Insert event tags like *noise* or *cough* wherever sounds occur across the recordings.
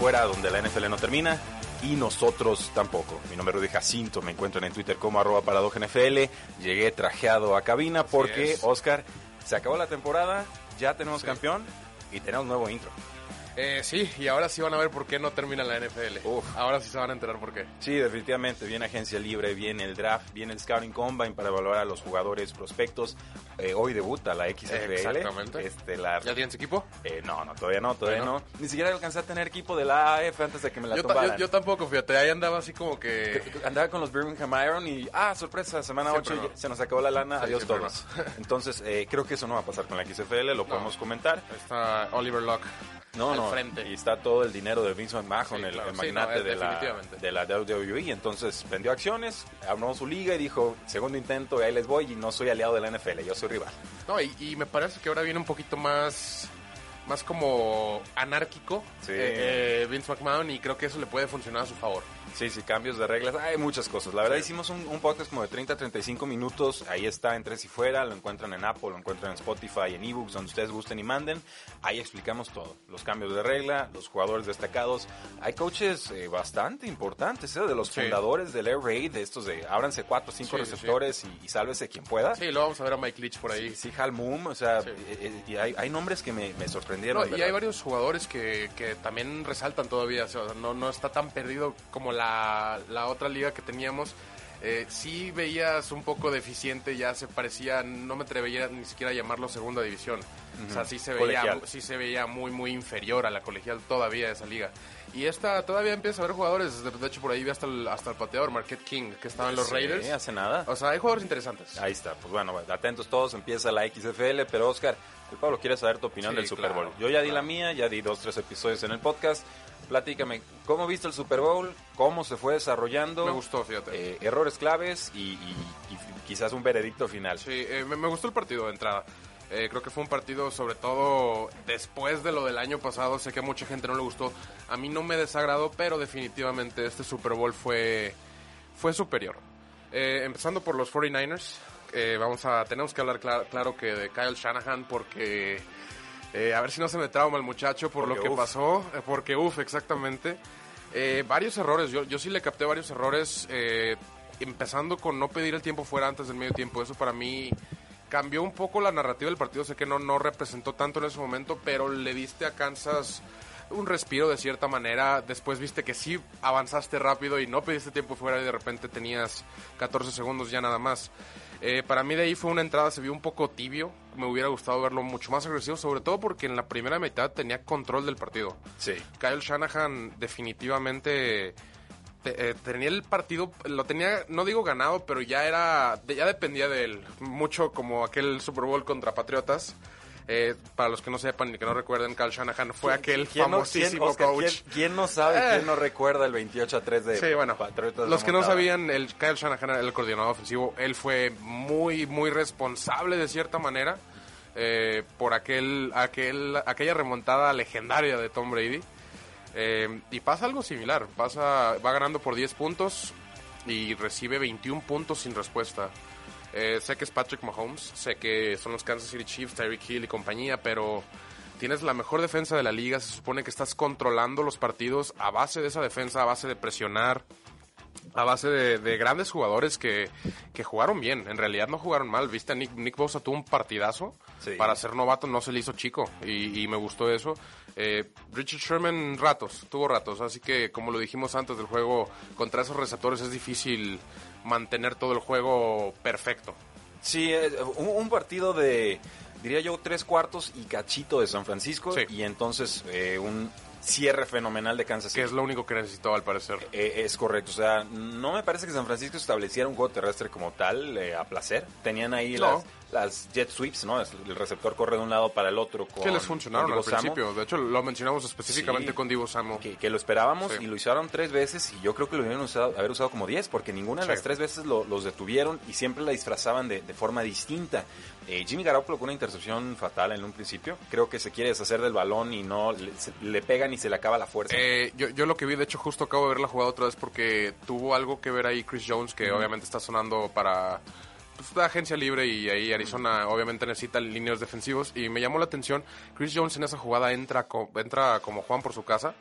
Fuera, donde la NFL no termina y nosotros tampoco. Mi nombre es Rudy Jacinto, me encuentran en Twitter como arroba NFL. Llegué trajeado a cabina porque, Oscar, se acabó la temporada, ya tenemos campeón y tenemos nuevo intro. Eh, sí, y ahora sí van a ver por qué no termina la NFL. Ahora sí se van a enterar por qué. Sí, definitivamente. Viene agencia libre, viene el draft, viene el Scouting Combine para evaluar a los jugadores prospectos. Eh, hoy debuta la XFL. Exactamente. Este, la... ¿Ya tienes equipo? Eh, no, no, todavía no, todavía no. Ni siquiera alcancé a tener equipo de la AF antes de que me la yo tumbaran. Yo, tampoco, fíjate. Ahí andaba así como que... Andaba con los Birmingham Iron y, ah, sorpresa, semana 8 se nos acabó la lana, adiós todos. *laughs* Entonces, creo que eso no va a pasar con la XFL, lo podemos comentar. Está Oliver Locke. No, al no. frente. Y está todo el dinero de Vince McMahon, el, el, magnate no, de, la, de la WWE. Entonces vendió acciones, armó su liga y dijo, segundo intento, ahí les voy y no soy aliado de la NFL, yo soy rival. No, y, y me parece que ahora viene un poquito más más como anárquico sí. eh, Vince McMahon y creo que eso le puede funcionar a su favor. Sí, sí, cambios de reglas, hay muchas cosas. La verdad Sí. hicimos un, un podcast como de 30 a 35 minutos, ahí está en Tres y Fuera, lo encuentran en Apple, lo encuentran en Spotify, en ebooks, donde ustedes gusten y manden. Ahí explicamos todo, los cambios de regla, los jugadores destacados. Hay coaches eh, bastante importantes, ¿eh? de los Sí. fundadores del Air Raid, de estos de ábranse cuatro o cinco Sí, receptores Y, y sálvese quien pueda. Sí, luego vamos a ver a Mike Leach por ahí. Sí, Hal Moon, o sea, eh, eh, y hay, hay nombres que me, me sorprendieron. No, y hay varios jugadores que, que también resaltan todavía, o sea, no, no está tan perdido como la, la otra liga que teníamos. Eh, sí veías un poco deficiente, ya se parecía, no me atrevería ni siquiera a llamarlo segunda división. O sea, sí se, veía, Colegial. sí se veía muy, muy inferior a la colegial todavía de esa liga. Y esta todavía empieza a haber jugadores, de, hecho por ahí vi hasta el, hasta el pateador, Marquette King, que estaba en los Sí, Raiders. hace nada. O sea, hay jugadores interesantes. Ahí está, pues bueno, atentos todos, empieza la XFL, pero Oscar, el Pablo quiere saber tu opinión Sí, del Super claro, Bowl. Yo ya di claro. la mía, ya di dos, tres episodios en el podcast. Platícame, ¿cómo viste el Super Bowl? ¿Cómo se fue desarrollando? Me gustó, fíjate. Eh, errores claves y, y- y quizás un veredicto final. Sí, eh, me, me gustó el partido de entrada. Eh, creo que fue un partido, sobre todo después de lo del año pasado. Sé que a mucha gente no le gustó. A mí no me desagradó, pero definitivamente este Super Bowl fue, fue superior. Empezando por los 49ers. eh, vamos a, tenemos que hablar cla- claro que de Kyle Shanahan porque eh, a ver si no se me trauma el muchacho por Porque lo que uf. pasó. eh, porque uff, exactamente. Eh, varios errores, yo, yo sí le capté varios errores. eh, empezando con no pedir el tiempo fuera antes del medio tiempo. Eso para mí cambió un poco la narrativa del partido. Sé que no, no representó tanto en ese momento, pero le diste a Kansas un respiro de cierta manera. Después viste que sí avanzaste rápido y no pediste tiempo fuera y de repente tenías 14 segundos ya nada más. Eh, para mí de ahí fue una entrada, se vio un poco tibio. Me hubiera gustado verlo mucho más agresivo, sobre todo porque en la primera mitad tenía control del partido. Sí. Kyle Shanahan definitivamente te- eh, tenía el partido, lo tenía, no digo ganado, pero ya era, ya dependía de él. Mucho como aquel Super Bowl contra Patriotas. Eh, para los que no sepan y que no recuerden, Kyle Shanahan fue aquel ¿Quién no- famosísimo quién- Oscar, coach. ¿quién, quién no sabe, Eh. quién no recuerda el 28 a 3 de Sí, bueno, Patriotas los que no sabían, el Kyle Shanahan era el coordinador ofensivo. Él fue muy, muy responsable de cierta manera eh, por aquel, aquel, aquella remontada legendaria de Tom Brady. Eh, y pasa algo similar. Pasa, va ganando por 10 puntos y recibe 21 puntos sin respuesta. Eh, sé que es Patrick Mahomes, sé que son los Kansas City Chiefs, Tyreek Hill y compañía, pero tienes la mejor defensa de la liga. Se supone que estás controlando los partidos a base de esa defensa, a base de presionar, a base de, grandes jugadores que, que, jugaron bien. En realidad no jugaron mal. Viste, Nick, Nick Bosa tuvo un partidazo. Para ser novato no se le hizo chico y, me gustó eso. Eh, Richard Sherman ratos, tuvo ratos. Así que como lo dijimos antes del juego, contra esos receptores es difícil mantener todo el juego perfecto. Sí, eh, un, partido de, diría yo, tres cuartos y cachito de San Francisco. Y entonces eh, un cierre fenomenal de Kansas City. Que es lo único que necesitó al parecer. Eh, es correcto, o sea, no me parece que San Francisco estableciera un juego terrestre como tal eh, a placer. Tenían ahí las, las, jet sweeps, ¿no? El receptor corre de un lado para el otro. Con, que les funcionaron al principio. De hecho, lo mencionamos específicamente con Divo Samo. Que, lo esperábamos y lo usaron tres veces y yo creo que lo hubieran usado, haber usado como diez porque ninguna de las tres veces los detuvieron y siempre la disfrazaban de, de forma distinta. Eh, Jimmy Garoppolo con una intercepción fatal en un principio. Creo que se quiere deshacer del balón y no le, pegan y se le acaba la fuerza. Eh, yo, yo, lo que vi, de hecho, justo acabo de ver la jugada otra vez porque tuvo algo que ver ahí Chris Jones, que obviamente está sonando para pues, agencia libre y ahí Arizona obviamente necesita líneas defensivos. Y me llamó la atención, Chris Jones en esa jugada entra, entra como Juan por su casa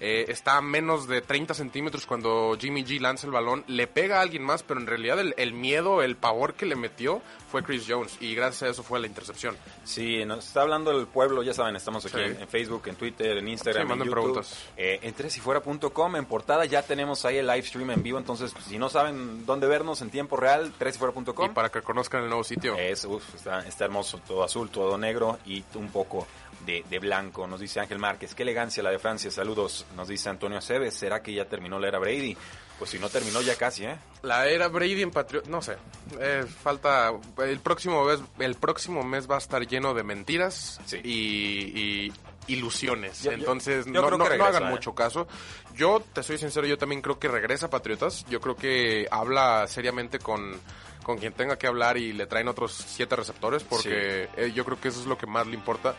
eh, está a menos de 30 centímetros cuando Jimmy G lanza el balón, le pega a alguien más, pero en realidad el, miedo, el pavor que le metió fue Chris Jones y gracias a eso fue la intercepción. Sí, nos está hablando el pueblo, ya saben, estamos aquí en, Facebook, en Twitter, en Instagram, en YouTube. preguntas. Eh, en tresifuera.com, en portada ya tenemos ahí el live stream en vivo, entonces si no saben dónde vernos en tiempo real, tresifuera.com. Y para que conozcan el nuevo sitio. Es, está, está hermoso, todo azul, todo negro y un poco de, blanco, nos dice Ángel Márquez. Qué elegancia la de Francia, saludos, nos dice Antonio Aceves. ¿Será que ya terminó la era Brady? Pues si no terminó ya casi, ¿eh? La era Brady en Patriot, no sé. Eh, falta. El próximo, mes, el próximo mes va a estar lleno de mentiras y, ilusiones. Entonces, no, hagan ¿eh? mucho caso. Yo, te soy sincero, yo también creo que regresa Patriotas. Yo creo que habla seriamente con con quien tenga que hablar y le traen otros siete receptores porque eh, yo creo que eso es lo que más le importa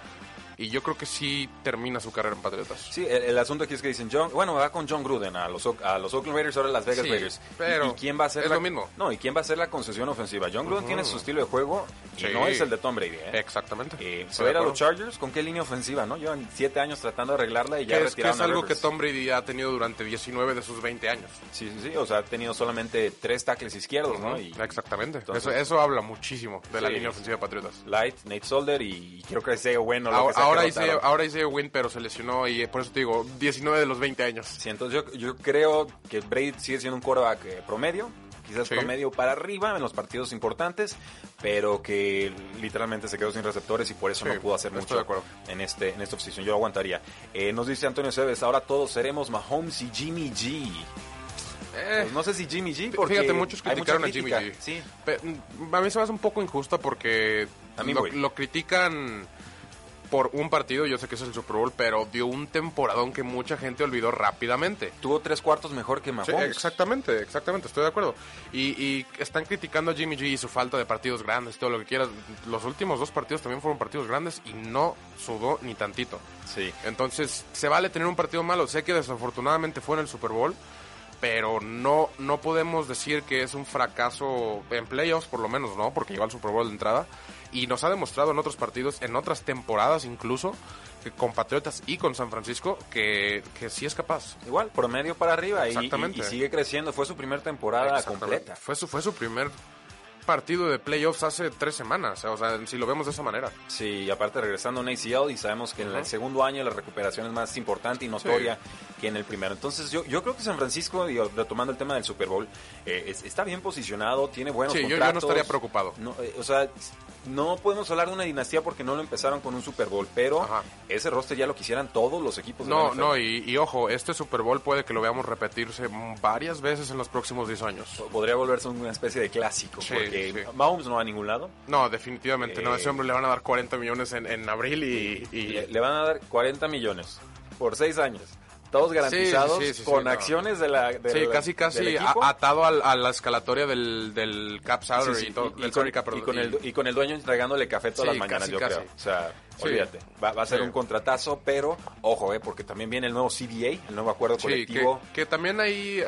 y yo creo que sí termina su carrera en Patriotas. Sí, el, asunto aquí es que dicen John, bueno, va con John Gruden a los, a los Oakland Raiders, ahora Las Vegas Raiders. Pero ¿Y, quién va a ser es lo mismo. No, ¿y quién va a ser la concesión ofensiva? John Gruden tiene su estilo de juego y no es el de Tom Brady. ¿eh? Exactamente. Eh, ¿Se va a ir a los Chargers? ¿Con qué línea ofensiva? no Llevan siete años tratando de arreglarla y ya es, que es algo que Tom Brady ha tenido durante 19 de sus 20 años. Sí, sí, sí. O sea, ha tenido solamente tres tackles izquierdos, ¿no? Y, Exactamente. eso, eso habla muchísimo de la línea ofensiva de Patriotas. Light, Nate Solder y creo que sea bueno. Lo ahora, que ahora, ahora Isaiah Win, pero se lesionó y por eso te digo, 19 de los 20 años. Sí, entonces yo, yo creo que Brady sigue siendo un quarterback eh, promedio, quizás promedio para arriba en los partidos importantes, pero que literalmente se quedó sin receptores y por eso no pudo hacer mucho de acuerdo. en este en esta posición. Yo lo aguantaría. Eh, nos dice Antonio Cebes, ahora todos seremos Mahomes y Jimmy G. Eh, pues no sé si Jimmy G, porque fíjate, muchos criticaron a Jimmy G. Sí. A mí se me hace un poco injusto porque a mí lo critican por un partido, yo sé que es el Super Bowl, pero dio un temporadón que mucha gente olvidó rápidamente. Tuvo tres cuartos mejor que Mahomes. exactamente, exactamente, estoy de acuerdo. Y, están criticando a Jimmy G y su falta de partidos grandes, todo lo que quieras. Los últimos dos partidos también fueron partidos grandes y no sudó ni tantito. Sí. Entonces, se vale tener un partido malo. Sé que desafortunadamente fue en el Super Bowl, pero no, no podemos decir que es un fracaso en playoffs, por lo menos, ¿no? Porque llegó al Super Bowl de entrada y nos ha demostrado en otros partidos, en otras temporadas incluso, que con Patriotas y con San Francisco, que, que sí es capaz. Igual, promedio para arriba y, y, sigue creciendo. Fue su primera temporada completa. Fue su, fue su primer partido de playoffs hace tres semanas, o sea, si lo vemos de esa manera. Sí, aparte regresando a un ACL y sabemos que en el segundo año la recuperación es más importante y notoria que en el primero. Entonces yo, yo creo que San Francisco, y retomando el tema del Super Bowl, eh, está bien posicionado, tiene buenos sí, Yo, no estaría preocupado. No, eh, o sea, no podemos hablar de una dinastía porque no lo empezaron con un Super Bowl, pero ese roster ya lo quisieran todos los equipos. No, no, y, ojo, este Super Bowl puede que lo veamos repetirse varias veces en los próximos 10 años. Podría volverse una especie de clásico. porque Mahomes no va a ningún lado. No, definitivamente no. A ese hombre le van a dar 40 millones en, abril y, Le, van a dar 40 millones por 6 años. Todos garantizados con acciones de la. sí, casi, casi atado a, la escalatoria del, del cap salary y, todo. Y, con, el, y, con, el, dueño entregándole café todas las mañanas, yo creo. O sea, olvídate. Va, a ser un contratazo, pero ojo, eh, porque también viene el nuevo CBA, el nuevo acuerdo colectivo. Que, que también ahí eh,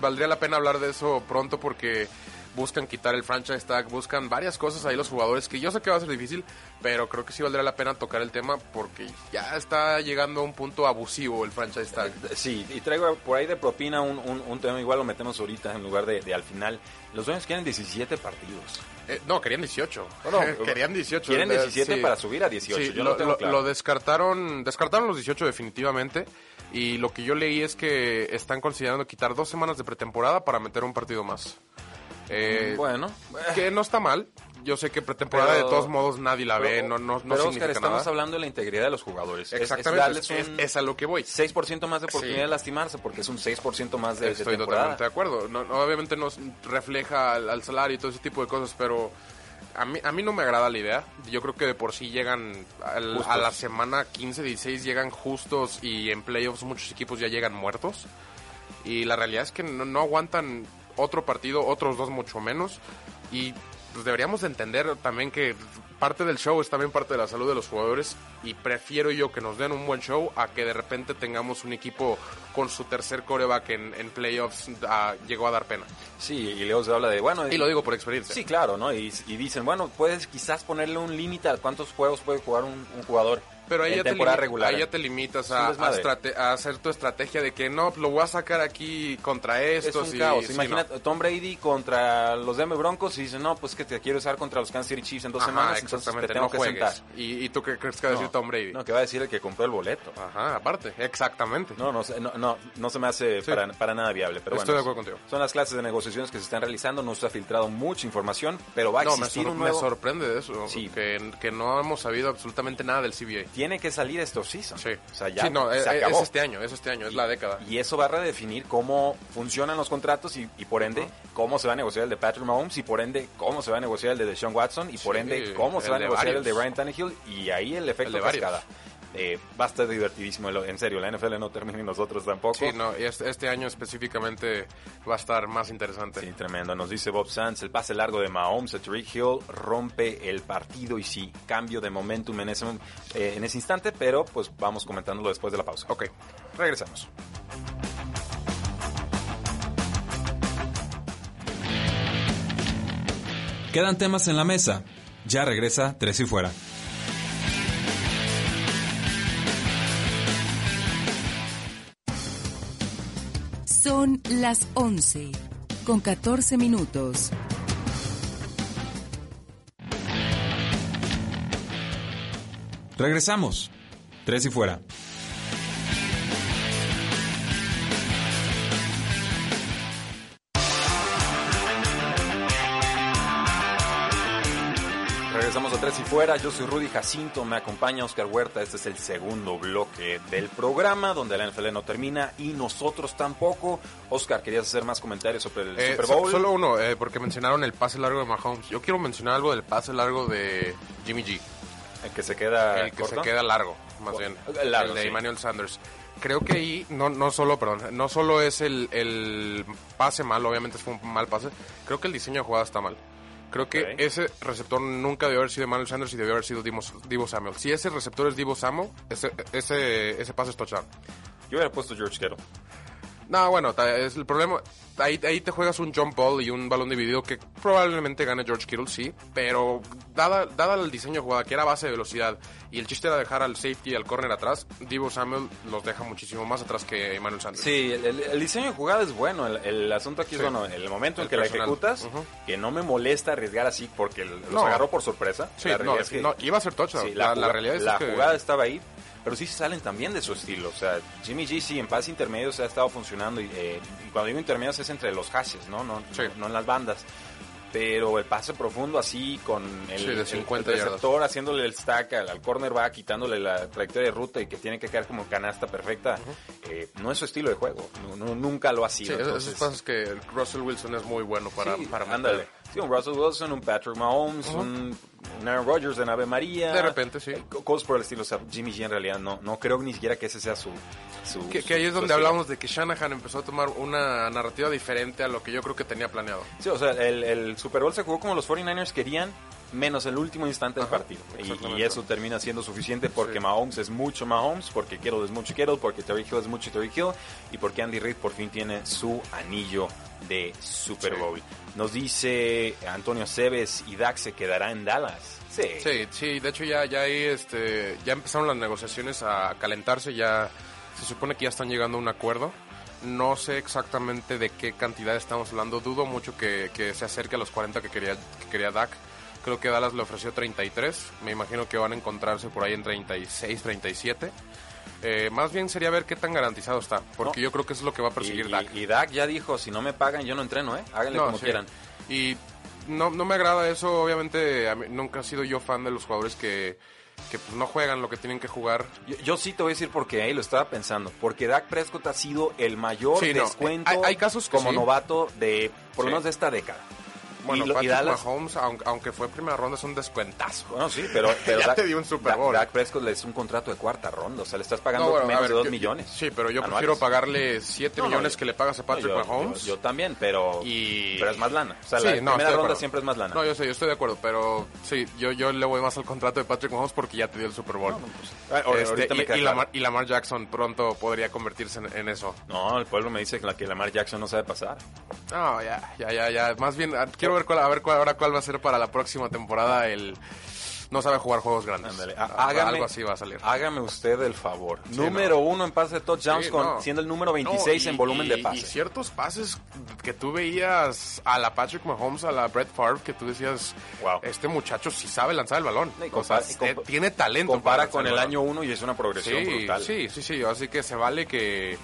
valdría la pena hablar de eso pronto porque buscan quitar el franchise tag, buscan varias cosas ahí los jugadores que yo sé que va a ser difícil, pero creo que sí valdría la pena tocar el tema porque ya está llegando a un punto abusivo el franchise tag. Eh, sí, y traigo por ahí de propina un, un, tema, igual lo metemos ahorita en lugar de, al final. Los dueños quieren 17 partidos. Eh, no, querían 18. *laughs* querían 18. Quieren 17 para subir a 18. yo lo, tengo claro. lo descartaron, descartaron los 18 definitivamente. Y lo que yo leí es que están considerando quitar dos semanas de pretemporada para meter un partido más. Eh, bueno. Que no está mal. Yo sé que pretemporada de todos modos nadie la ve, no, no, no pero Oscar, estamos hablando de la integridad de los jugadores. Exactamente, es, a lo que voy. 6% más de oportunidad de lastimarse porque es un 6% más de, Estoy totalmente de acuerdo. No, obviamente nos refleja al, salario y todo ese tipo de cosas, pero a mí, a mí no me agrada la idea. Yo creo que de por sí llegan a la semana 15, 16, llegan justos y en playoffs muchos equipos ya llegan muertos. Y la realidad es que no aguantan otro partido, otros dos mucho menos. Y pues deberíamos entender también que parte del show es también parte de la salud de los jugadores y prefiero yo que nos den un buen show a que de repente tengamos un equipo con su tercer coreback en, en playoffs ah, llegó a dar pena. Sí, y Leo se habla de, bueno... Y, lo digo por experiencia. Sí, claro, ¿no? Y, dicen, bueno, puedes quizás ponerle un límite a cuántos juegos puede jugar un jugador pero ahí, ya te, regular. ahí ya te limitas a, a, hacer tu estrategia de que no, lo voy a sacar aquí contra estos. Es un caos. Imagínate Tom Brady contra los Denver Broncos y dice, no, pues que te quiero usar contra los Kansas City Chiefs en dos semanas, entonces te tengo que sentar. ¿Y, tú qué crees que va a decir Tom Brady? No, que va a decir el que compró el boleto. Ajá, aparte, exactamente. No, no, no, no, se me hace para, para, nada viable. Pero Estoy de acuerdo contigo. Son las clases de negociaciones que se están realizando, no se ha filtrado mucha información, pero va a existir no, me, me sorprende de eso, sí. que, que no hemos sabido absolutamente nada del CBA. Tiene que salir esto Sí. O sea, ya no, se es, es este año, es este año, es la década. Y eso va a redefinir cómo funcionan los contratos y, por ende cómo se va a negociar el de Patrick Mahomes y por ende cómo se va a negociar el de Deshaun Watson y por ende cómo se va a negociar el de Ryan Tannehill y ahí el efecto de cascada. Eh, va a estar divertidísimo, en serio, la NFL no termina y nosotros tampoco. Sí, no, este, este, año específicamente va a estar más interesante. Sí, tremendo. Nos dice Bob Sands, el pase largo de Mahomes a Tariq Hill rompe el partido y sí, cambio de momentum en ese, eh, en ese instante, pero pues vamos comentándolo después de la pausa. Ok, regresamos. Quedan temas en la mesa. Ya regresa Tres y Fuera. Son las 11 con 14 minutos. Regresamos. Tres y fuera. Fuera, yo soy Rudy Jacinto, me acompaña Oscar Huerta, este es el segundo bloque del programa donde la NFL no termina y nosotros tampoco. Oscar, ¿querías hacer más comentarios sobre el eh, Super Bowl? solo uno, eh, porque mencionaron el pase largo de Mahomes. Yo quiero mencionar algo del pase largo de Jimmy G. El que se queda El que se queda largo, más bien. El, de Emmanuel Sanders creo que ahí no, no solo, perdón, no solo es el, el pase mal, obviamente fue un mal pase, creo que el diseño de jugada está mal. Creo que ese receptor nunca debió haber sido Emmanuel Sanders y debió haber sido Divo, Samuel. Si ese receptor es Divo Samuel, ese, ese, ese pase es touchdown. Yo hubiera puesto George Kittle. No, bueno, es el problema. Ahí, ahí te juegas un jump ball y un balón dividido que probablemente gane George Kittle, sí. Pero dada, dada el diseño de jugada, que era base de velocidad, y el chiste era dejar al safety y al corner atrás, Divo Samuel los deja muchísimo más atrás que Emmanuel Sanders. Sí, el, diseño de jugada es bueno. El, asunto aquí es bueno. El momento en que la ejecutas, que no me molesta arriesgar así porque los agarró por sorpresa. Sí, no, es que, no, iba a ser touchdown. la, realidad es la jugada estaba ahí, pero sí salen también de su estilo. O sea, Jimmy G sí en pases intermedios ha estado funcionando y, eh, cuando digo intermedios es entre los hashes, ¿no? No, no, en las bandas. Pero el pase profundo así con el, receptor haciéndole el stack al, cornerback, quitándole la trayectoria de ruta y que tiene que quedar como canasta perfecta, eh, no es su estilo de juego. No, nunca lo ha sido. Sí, entonces... esos pasos que Russell Wilson es muy bueno para, para ándale. Sí, un Russell Wilson, un Patrick Mahomes, un, Aaron Rodgers en Ave María. De repente, sí. Eh, cosas por el estilo. O sea, Jimmy G en realidad no, no creo ni siquiera que ese sea su... su que, ahí es donde hablamos de que Shanahan empezó a tomar una narrativa diferente a lo que yo creo que tenía planeado. Sí, o sea, el, el Super Bowl se jugó como los 49ers querían, menos el último instante del partido. Y, eso termina siendo suficiente porque Mahomes es mucho Mahomes, porque Kittle es mucho Kittle, porque Terry Hill es mucho Terry Hill y porque Andy Reid por fin tiene su anillo de Super Bowl. Nos dice Antonio Cebes y Dak se quedará en Dallas. Sí. Sí, sí, de hecho ya, ya ahí este, ya empezaron las negociaciones a calentarse, ya se supone que ya están llegando a un acuerdo. No sé exactamente de qué cantidad estamos hablando, dudo mucho que, que se acerque a los 40 que quería, que quería Dak. Creo que Dallas le ofreció 33, me imagino que van a encontrarse por ahí en 36, 37. Eh, más bien sería ver qué tan garantizado está, porque No. yo creo que eso es lo que va a perseguir y, Dak. y- Dak ya dijo, si no me pagan, yo no entreno, ¿eh? Háganle No, como sí. quieran. Y no, no me agrada eso, obviamente a mí- nunca he sido yo fan de los jugadores que, que pues, no juegan lo que tienen que jugar. Yo, yo sí te voy a decir por qué, ahí lo estaba pensando. Porque Dak Prescott ha sido el mayor Sí, no, descuento hay- hay casos que como sí. novato de, por lo menos de esta década. Bueno, y, lo- y Patrick Dallas, Mahomes, aunque, aunque fue primera ronda, es un descuentazo. bueno, sí, pero, *laughs* pero Ya Dak, te dio un Super Bowl. Dak Prescott le es un contrato de cuarta ronda, o sea, le estás pagando No, bueno, menos ver, de 2 yo- millones. Sí, pero yo anuales. prefiero pagarle 7 No, no, millones yo- que le pagas a Patrick yo- Mahomes. Yo, yo también, pero, Y- pero es más lana. O sea, Sí, la primera ronda siempre es más lana. No, yo sé, yo estoy de acuerdo, pero sí, yo, yo le voy más al contrato de Patrick Mahomes porque ya te dio el Super Bowl. Ahor- Este, y, claro. Lamar, y Lamar Jackson pronto podría convertirse en, en eso. No, el pueblo me dice que la que Lamar Jackson no sabe pasar. No, ya, ya, ya, ya. Más bien, ah, quiero ver cuál, a ver cuál, ahora cuál va a ser para la próxima temporada el... No sabe jugar juegos grandes. Ándale, Ah, há- hágame- Algo así va a salir. Hágame usted el favor. Sí, número no. uno en pase de touchdowns, Sí, con- no. siendo el número 26 No, y- en volumen de y- pase. Y ciertos pases que tú veías a la Patrick Mahomes, a la Brett Favre, que tú decías, Wow. este muchacho sí sabe lanzar el balón. Y O sea, tiene talento. Compara para con el año 1 y es una progresión Sí, brutal. sí, sí, sí. Así que se vale que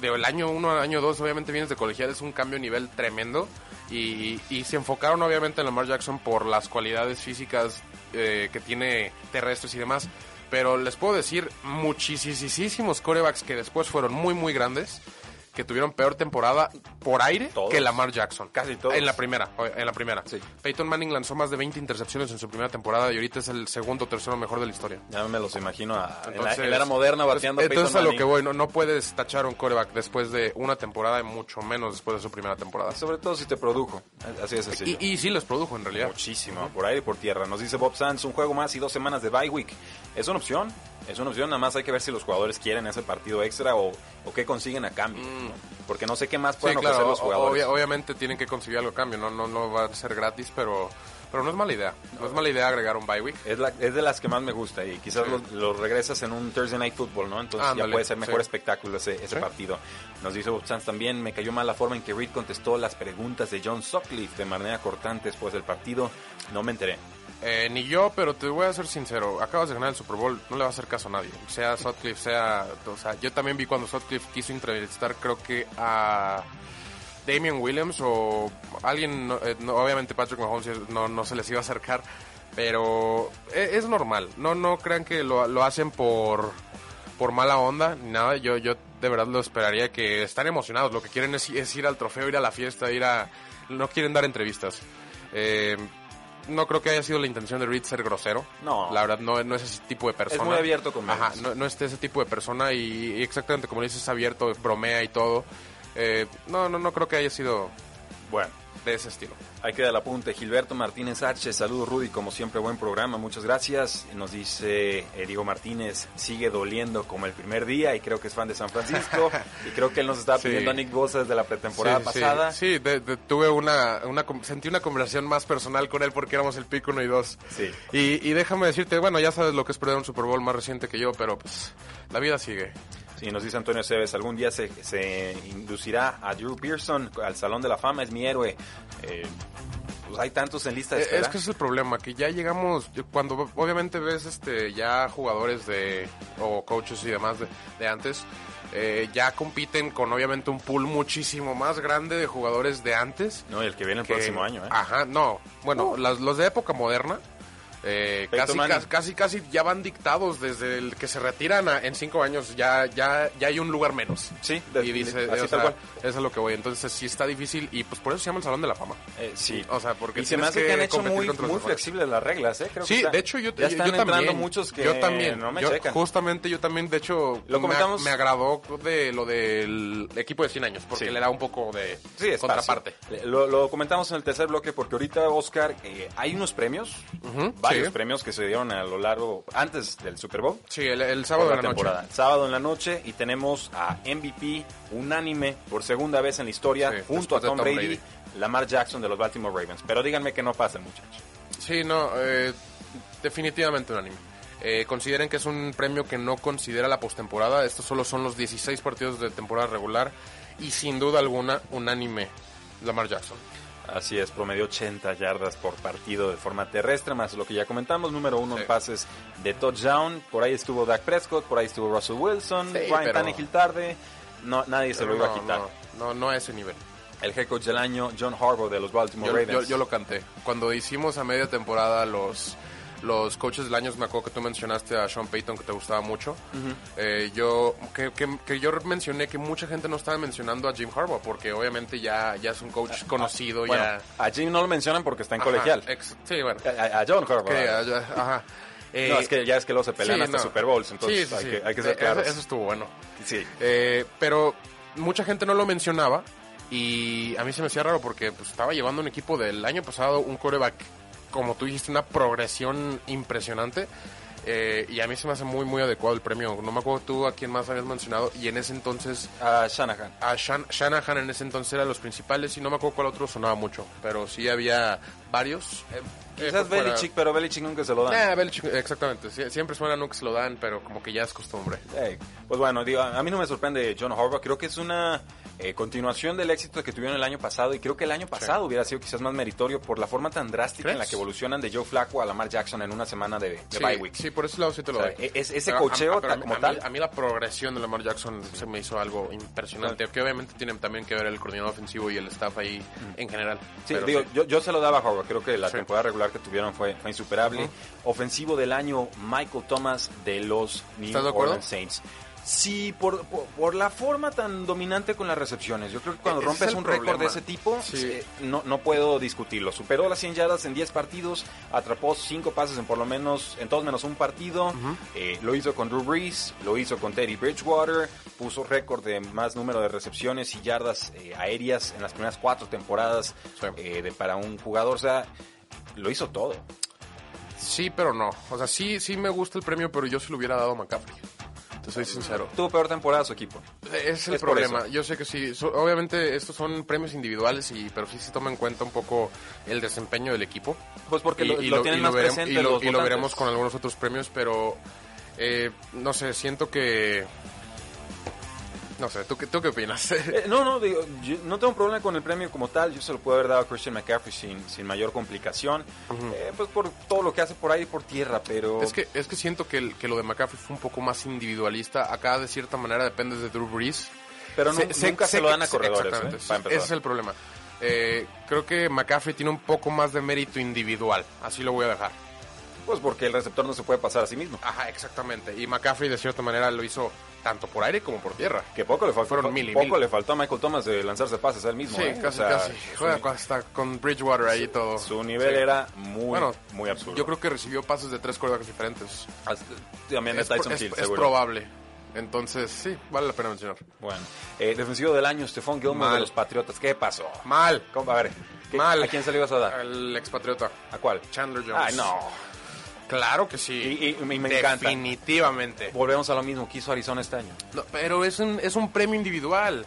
del año 1 al año 2, obviamente vienes de colegial, es un cambio de nivel tremendo. Y, y se enfocaron obviamente en Lamar Jackson por las cualidades físicas eh, que tiene terrestres y demás. Pero les puedo decir muchísimos corebacks que después fueron muy, muy grandes. Que tuvieron peor temporada por aire Todos. que Lamar Jackson. Casi todos. En la primera, en la primera. Sí. Peyton Manning lanzó más de 20 intercepciones en su primera temporada y ahorita es el segundo o tercero mejor de la historia. Ya me los imagino a- en, la, Entonces, en la era moderna bateando Entonces Peyton a lo que voy, no, no puedes tachar un coreback después de una temporada y mucho menos después de su primera temporada. Sobre todo si te produjo. Así es sencillo. Y, y sí les produjo en realidad. Muchísimo, por aire y por tierra. Nos dice Bob Sanz, un juego más y dos semanas de bye week. Es una opción, es una opción, nada más hay que ver si los jugadores quieren ese partido extra o, o qué consiguen a cambio. ¿no? Porque no sé qué más Mm. Sí, pueden ofrecer los jugadores. obvia- obviamente tienen que conseguir algo a cambio, no, no, no va a ser gratis, pero, pero no es mala idea. No es mala idea agregar un bye week. Es, la- es de las que más me gusta y quizás Sí. los los regresas en un Thursday Night Football, ¿no? Entonces ya puede ser mejor sí. espectáculo ese, partido. Nos dice Bob Sanz también, me cayó mal la forma en que Reed contestó las preguntas de John Sutcliffe de manera cortante después del partido. No me enteré. Eh, ni yo, pero te voy a ser sincero, acabas de ganar el Super Bowl, no le va a hacer caso a nadie. Sea Sutcliffe, sea... O sea, yo también vi cuando Sutcliffe quiso entrevistar, creo que a Damian Williams o alguien, eh, obviamente Patrick Mahomes no, no se les iba a acercar, pero e- es, normal. No, no crean que lo, lo hacen por, por mala onda, ni nada. Yo, yo de verdad lo esperaría que están emocionados. Lo que quieren es, es ir al trofeo, ir a la fiesta, ir a... No quieren dar entrevistas. Eh, no creo que haya sido la intención de Reed ser grosero. No. La verdad, no, no es ese tipo de persona. muy abierto con Ajá, no, no es ese tipo de persona y, y exactamente como dices, es abierto, bromea y todo. Eh, no, no, no creo que haya sido Bueno. De ese estilo. Ahí queda el apunte. Gilberto Martínez H. Saludos, Rudy. Como siempre, buen programa. Muchas gracias. Nos dice eh, Diego Martínez, sigue doliendo como el primer día y creo que es fan de San Francisco. *laughs* y creo que él nos está Sí. pidiendo a Nick Bosa desde la pretemporada Sí, pasada. Sí, sí, de- de- tuve una, una, sentí una conversación más personal con él porque éramos el pico 1 y 2. Sí. Y, y déjame decirte, bueno, ya sabes lo que es perder un Super Bowl más reciente que yo, pero pues la vida sigue. Sí, nos dice Antonio Cebes, algún día se, se inducirá a Drew Pearson al Salón de la Fama, es mi héroe. Eh, pues hay tantos en lista de Eh, espera. Es que ese es el problema, que ya llegamos, cuando obviamente ves este ya jugadores de, o coaches y demás de, de antes, eh, ya compiten con obviamente un pool muchísimo más grande de jugadores de antes. No, y el que viene el que- próximo año, ¿eh? Ajá, no. Bueno, las- los de época moderna. Eh, casi, casi, casi, casi ya van dictados desde el que se retiran a- en cinco años, ya, ya, ya hay un lugar menos. Sí, de- y dice, así o tal sea, cual. eso es lo que voy. Entonces sí está difícil y pues por eso se llama el Salón de la Fama. Eh, sí. O sea, porque y se me hace que, que han hecho muy, muy flexibles las reglas, ¿eh? Creo que Sí, está- de hecho yo, ya están yo también. muchos que yo también. no me Yo- checan. Justamente yo también, de hecho, Lo comentamos- me, me agradó de lo del equipo de 100 años, porque Sí. le da un poco de Sí, contraparte. Lo, lo comentamos en el tercer bloque porque ahorita, Oscar, eh, hay unos premios, varios varios premios que se dieron a lo largo, antes del Super Bowl. Sí, el, el sábado de la la noche. temporada. Sábado en la noche y tenemos a MVP unánime por segunda vez en la historia Sí, junto a Tom, Tom Brady, Brady. Lamar Jackson de los Baltimore Ravens. Pero díganme que no pasa, muchachos. Sí, no, eh, definitivamente un anime. Eh, consideren que es un premio que no considera la postemporada. Estos solo son los 16 partidos de temporada regular y sin duda alguna unánime Lamar Jackson. Así es, promedio 80 yardas por partido de forma terrestre, más lo que ya comentamos, número uno Sí. en pases de touchdown. Por ahí estuvo Dak Prescott, por ahí estuvo Russell Wilson, Sí, Ryan pero- Tannehill tarde. No, nadie se lo iba a quitar. No, no, no a ese nivel. El head coach del año, John Harbaugh de los Baltimore Yo, Ravens. yo- yo lo canté. Cuando hicimos a media temporada los, los coaches del año, me acuerdo que tú mencionaste a Sean Payton, que te gustaba mucho. Eh, yo que, que- que yo mencioné que mucha gente no estaba mencionando a Jim Harbaugh, porque obviamente ya, ya es un coach conocido. Bueno, ya a Jim no lo mencionan porque está en Ajá, colegial. ex- sí, bueno. A, a John Harbaugh. Que, ajá. Eh, no, es que ya es que luego se pelean sí, hasta no. Super Bowls, entonces Sí, sí, hay. Que, hay que ser Eh, claros. Eso, eso estuvo bueno. Sí. Eh, pero mucha gente no lo mencionaba y a mí se me hacía raro porque pues, estaba llevando un equipo del año pasado, un coreback, como tú dijiste, una progresión impresionante. eh, y a mí se me hace muy, muy adecuado el premio. No me acuerdo tú a quién más habías mencionado. Y en ese entonces, A Shanahan. a Shan- Shanahan en ese entonces eran los principales. Y no me acuerdo cuál otro sonaba mucho. Pero sí había varios. eh, eh, Quizás fuera- Belichick, pero Belichick nunca se lo dan. Eh, Belichick, exactamente. Sie- Siempre suena, nunca se lo dan, pero como que ya es costumbre. Ey, pues bueno, digo, a mí no me sorprende John Harbaugh. Creo que es una eh, continuación del éxito que tuvieron el año pasado y creo que el año pasado hubiera sido quizás más meritorio por la forma tan drástica en la ¿Crees? que evolucionan de Joe Flacco a Lamar Jackson en una semana de, de Sí, bye week. sí, por ese lado sí te lo O sea, doy. e- es- ese cocheo como a mí- tal. A mí la progresión de Lamar Jackson se me hizo algo impresionante, que obviamente tiene también que ver el coordinador ofensivo y el staff ahí en general. Sí, Pero digo, sí. Yo, yo se lo daba a Harbaugh. Creo que la Sí. temporada regular que tuvieron fue, fue insuperable. Ofensivo del año, Michael Thomas de los New. Orleans Saints. Sí, por, por, por la forma tan dominante con las recepciones. Yo creo que cuando E-, rompes un récord de ese tipo, Sí. eh, no, no puedo discutirlo. Superó las 100 yardas en 10 partidos, atrapó 5 pases en por lo menos, en todos menos un partido. Eh, lo hizo con Drew Brees, lo hizo con Teddy Bridgewater, puso récord de más número de recepciones y yardas eh, aéreas en las primeras cuatro temporadas Sí. de- para un jugador. O sea, lo hizo todo. Sí, pero no. O sea, sí, sí me gusta el premio, pero yo se lo hubiera dado a McCaffrey. Te soy sincero. Tuvo peor temporada su equipo. Es el Es problema. Yo sé que sí. so- obviamente estos son premios individuales, y pero sí se toma en cuenta un poco el desempeño del equipo. Pues porque Y- lo, y lo tienen más veremos- presente y lo, los y lo veremos con algunos otros premios, pero eh, no sé, siento que... No sé, ¿tú, qué- tú qué opinas? Eh, no, no, digo, yo no tengo problema con el premio como tal. Yo se lo puedo haber dado a Christian McCaffrey sin, sin mayor complicación. Eh, pues por todo lo que hace por ahí y por tierra, pero... Es que, es que siento que, el- que lo de McCaffrey fue un poco más individualista. Acá, de cierta manera, depende de Drew Brees. Pero Sé- sé- nunca se lo dan a corredores, Exactamente. ¿eh? Para empezar. Ese es el problema. Eh, creo que McCaffrey tiene un poco más de mérito individual. Así lo voy a dejar. Pues porque el receptor no se puede pasar a sí mismo. Ajá, exactamente. Y McCaffrey, de cierta manera, lo hizo tanto por aire como por tierra. Que poco le faltó, Fueron mil y poco mil. le faltó a Michael Thomas de lanzarse pases él mismo. Sí, ¿eh? casi, O sea, casi. su- Juega con- hasta con Bridgewater ahí y todo. Su nivel Sí. era muy, Bueno, muy absurdo. Yo creo que recibió pases de tres quarterbacks diferentes. También de Es, pro- Tyson es- Hill, es seguro. probable. Entonces, sí, vale la pena mencionar. Bueno, eh, defensivo del año, Stephon Gilmore de los Patriotas. ¿Qué pasó? Mal. ¿Cómo? A ver, ¿qué- Mal. ¿a quién se le ibas a dar? El expatriota. ¿A cuál? Chandler Jones. Ay, no. Claro que sí. Y, y- y me encanta. Definitivamente. Volvemos a lo mismo que hizo Arizona este año. No, pero es un, es un premio individual.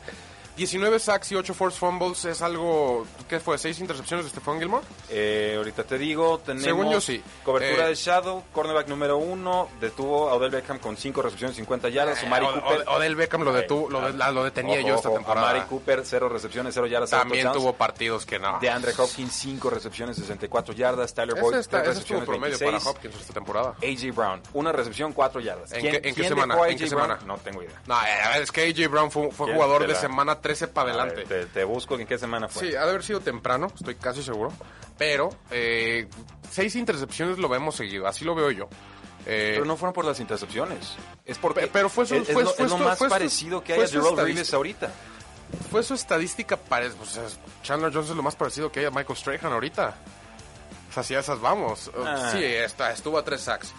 19 sacks y 8 force fumbles es algo... ¿Qué fue? ¿Seis intercepciones de Stephon Gilmore? Eh, ahorita te digo, tenemos Según yo, sí. cobertura Eh, de Shadow, cornerback número uno, detuvo a Odell Beckham con cinco recepciones, 50 yardas, Eh, Od- Cooper. Od- Odell Beckham lo, detuvo, lo, de- lo detenía Ojo, yo esta ojo, temporada. Amari Cooper, cero recepciones, cero yardas, cero También touchdowns. tuvo partidos que no. De Andre Hopkins, cinco recepciones, 64 yardas. Tyler Boyd, Ese, está, tres ese recepciones, promedio 26. para Hopkins esta temporada. AJ Brown, una recepción, cuatro yardas. ¿En ¿Quién, qué- en qué quién semana? dejó a ¿En qué semana? No tengo idea. No, eh, es que AJ Brown fue, fue ¿Quién jugador de semana 13 para ver, adelante. te, te busco en qué semana fue. Sí, ha de haber sido temprano, estoy casi seguro. Pero eh, seis intercepciones lo vemos seguido, así lo veo yo. Eh, Pero no fueron por las intercepciones. Es porque Pe- pero fue su- es, es lo, fue es lo su- más fue parecido que hay a Gerald. Reeves ahorita. Fue su estadística para... O sea, Chandler Jones es lo más parecido que hay a Michael Strahan ahorita. O sea, si esas vamos. Ah. Sí, está, estuvo a tres sacks.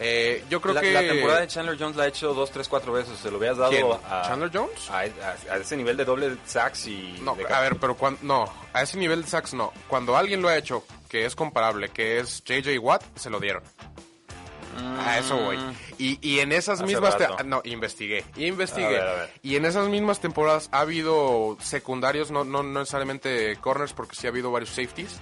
Eh, yo creo la, que... la temporada de Chandler Jones la ha hecho dos, tres, cuatro veces. Se lo habías dado ¿Quién? a, ¿Chandler Jones? a, a- a ese nivel de doble sacks y... No, de a ver, pero cuando, no, a ese nivel de sacks no. Cuando alguien lo ha hecho que es comparable, que es JJ Watt, se lo dieron. A eso voy. Y, y en esas Hace mismas... te- no, investigué. Investigué. A ver, a ver. Y en esas mismas temporadas ha habido secundarios, no, no, no necesariamente corners, porque sí ha habido varios safeties,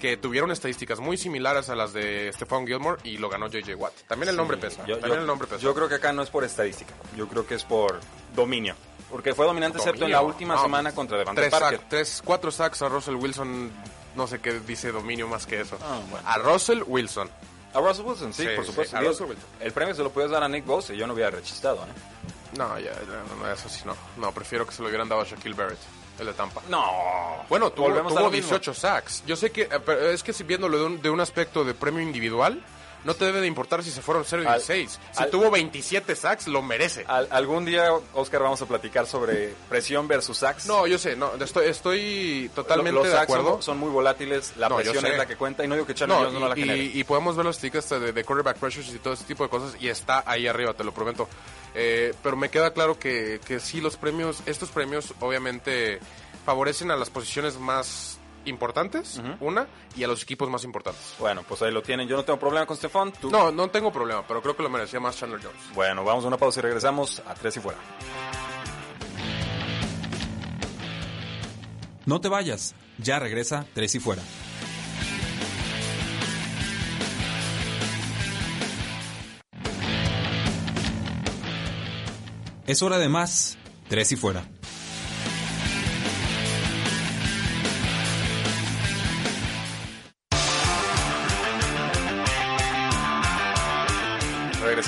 que tuvieron estadísticas muy similares a las de Stephon Gilmore y lo ganó JJ Watt. También el nombre pesa. Yo, También yo- el nombre pesa. yo creo que acá no es por estadística. Yo creo que es por dominio. Porque fue dominante excepto en la última No, semana contra Devante tres, Parker. sac- tres, cuatro sacks a Russell Wilson. No sé qué dice dominio más que eso. Ah, bueno. A Russell Wilson. A Russell Wilson, sí, Sí, por sí, supuesto. a Russell Wilson. El premio se lo puedes dar a Nick Bosa y yo no hubiera rechistado, ¿eh? No, ya, ya, no, eso sí no. No, prefiero que se lo hubieran dado a Shaquille Barrett, el de Tampa. No. Bueno, tuvo, Volvemos tuvo lo mismo. 18 sacks. Yo sé que, eh, pero es que si viéndolo de un, de un aspecto de premio individual, no te debe de importar si se fueron 0 y Al- 16. Si al- tuvo 27 sacks, lo merece. Al- algún día, Oscar, vamos a platicar sobre presión versus sacks. No, yo sé, no, estoy, estoy totalmente los de acuerdo. son, son muy volátiles, la No, presión es la que cuenta y no digo que Chandler No, Jones no la y, genere. y- y podemos ver las estadísticas de, de quarterback pressures y todo ese tipo de cosas y está ahí arriba, te lo prometo. Eh, pero me queda claro que, que sí, los premios, estos premios obviamente favorecen a las posiciones más importantes, una, y a los equipos más importantes. Bueno, pues ahí lo tienen. Yo no tengo problema con Stefan. Tú. No, no tengo problema, pero creo que lo merecía más Chandler Jones. Bueno, vamos a una pausa y regresamos a tres y fuera. No te vayas, ya regresa Tres y Fuera. Es hora de más, Tres y Fuera.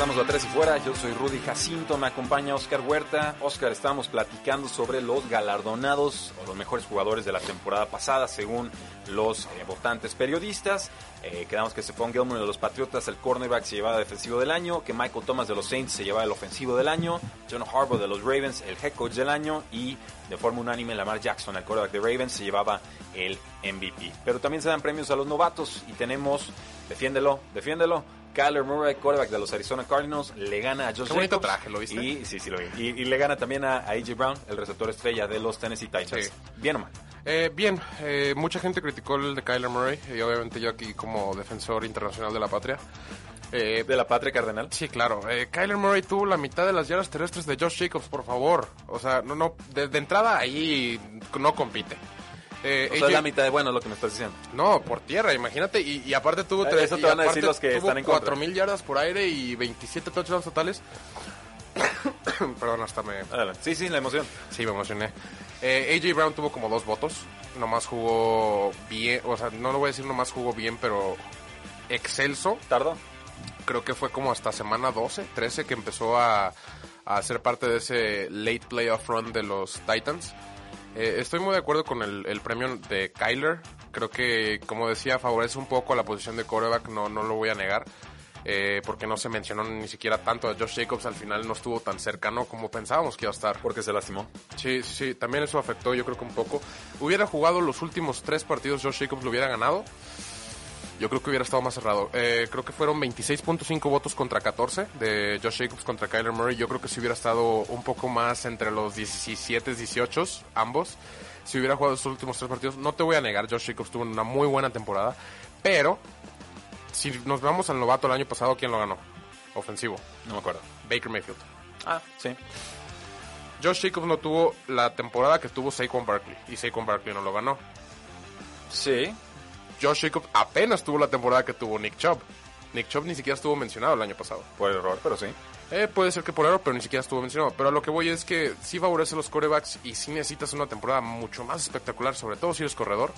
Regresamos a Tres y Fuera, yo soy Rudy Jacinto, me acompaña Oscar Huerta. Oscar, estábamos platicando sobre los galardonados o los mejores jugadores de la temporada pasada según los eh, votantes periodistas. Eh, quedamos que Stephon Gilmore de los Patriotas, el cornerback, se llevaba defensivo del año, que Michael Thomas de los Saints se llevaba el ofensivo del año, John Harbaugh de los Ravens, el head coach del año y de forma unánime Lamar Jackson, el quarterback de Ravens, se llevaba el MVP. Pero también se dan premios a los novatos y tenemos, defiéndelo, defiéndelo, Kyler Murray, quarterback de los Arizona Cardinals, le gana a Josh Qué bonito Jacobs. traje, ¿lo viste? Y, sí, sí, lo vi. Y, y le gana también a, a A.J. Brown, el receptor estrella de los Tennessee Titans. Sí. Bien o mal. Eh, bien, eh, mucha gente criticó el de Kyler Murray y obviamente yo aquí como defensor internacional de la patria. Eh, De la patria cardenal. Sí, claro. Eh, Kyler Murray tuvo la mitad de las yardas terrestres de Josh Jacobs, por favor. O sea, no, no, de, de entrada ahí no compite. Eh, O sea, AJ la mitad de bueno lo que me estás diciendo. No, por tierra, imagínate. Y, y aparte tuvo Eh, tres. eso te y van a decir aparte los que tuvo están en contra. 4000 yardas por aire y 27 touchdowns totales. *coughs* Perdón, hasta me. Adelante. Sí, sí, la emoción. Sí, me emocioné. Eh, AJ Brown tuvo como dos votos. Nomás jugó bien. O sea, no lo voy a decir nomás jugó bien, pero excelso. ¿Tardo? Creo que fue como hasta semana 12, 13 que empezó a, a ser parte de ese late playoff run de los Titans. Eh, estoy muy de acuerdo con el, el premio de Kyler. Creo que, como decía, favorece un poco a la posición de quarterback, no, no lo voy a negar. eh, porque no se mencionó ni siquiera tanto a Josh Jacobs, al final no estuvo tan cercano como pensábamos que iba a estar. Porque se lastimó. Sí, sí, sí, también eso afectó yo creo que un poco. Hubiera jugado los últimos tres partidos, Josh Jacobs lo hubiera ganado. Yo creo que hubiera estado más cerrado. Eh, creo que fueron 26.5 votos contra 14 de Josh Jacobs contra Kyler Murray. Yo creo que si hubiera estado un poco más entre los 17, 18, ambos. Si hubiera jugado estos últimos tres partidos, no te voy a negar, Josh Jacobs tuvo una muy buena temporada. Pero, si nos vamos al novato el año pasado, ¿quién lo ganó? Ofensivo. No me acuerdo. Baker Mayfield. Ah, sí. Josh Jacobs no tuvo la temporada que tuvo Saquon Barkley. Y Saquon Barkley no lo ganó. Sí. Josh Jacobs apenas tuvo la temporada que tuvo Nick Chubb. Nick Chubb ni siquiera estuvo mencionado el año pasado. Por error, pero sí. Eh, puede ser que por error, pero ni siquiera estuvo mencionado. Pero a lo que voy es que sí favorece a los corebacks y sí necesitas una temporada mucho más espectacular, sobre todo si eres corredor,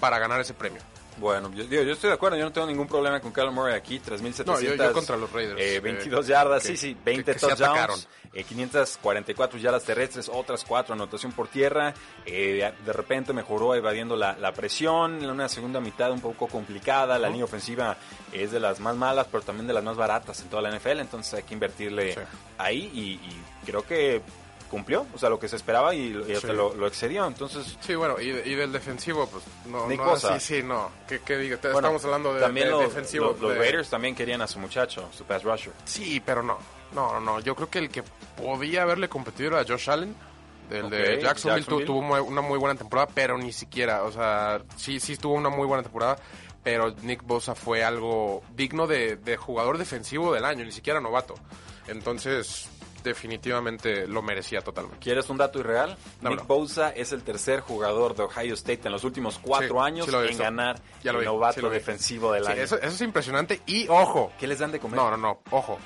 para ganar ese premio. Bueno, yo, yo estoy de acuerdo, yo no tengo ningún problema con Kyler Murray aquí, 3.700. No, yo- yo contra los Raiders, eh, eh, 22 yardas, que- sí, sí, que- 20 que atacaron. touchdowns, eh, 544 yardas terrestres, otras 4 anotación por tierra. eh, de repente mejoró evadiendo la, la presión, en una segunda mitad un poco complicada, la línea ofensiva es de las más malas, pero también de las más baratas en toda la NFL, entonces hay que invertirle Sí. ahí y, y creo que cumplió, o sea, lo que se esperaba y, y hasta Sí. lo, lo excedió. Entonces, Sí, bueno, y, y del defensivo, pues no. Ni no cosa. Sí, sí, no. ¿Qué, qué digo? Te- bueno, Estamos hablando de, también de los, defensivo. los- los de- Raiders también querían a su muchacho, su pass rusher. Sí, pero no. No, no, no. Yo creo que el que podía haberle competido era Josh Allen. El de Jacksonville, Jacksonville. tuvo una muy buena temporada, pero ni siquiera, o sea, sí, sí tuvo una muy buena temporada, pero Nick Bosa fue algo digno de, de jugador defensivo del año, ni siquiera novato. Entonces, definitivamente lo merecía totalmente. ¿Quieres un dato irreal? Dámelo. Nick Bosa es el tercer jugador de Ohio State en los últimos cuatro Sí, años sí en ganar Ya lo el vi, novato sí defensivo del año. eso, eso es impresionante y ojo. ¿Qué les dan de comer? No, no, no, ojo.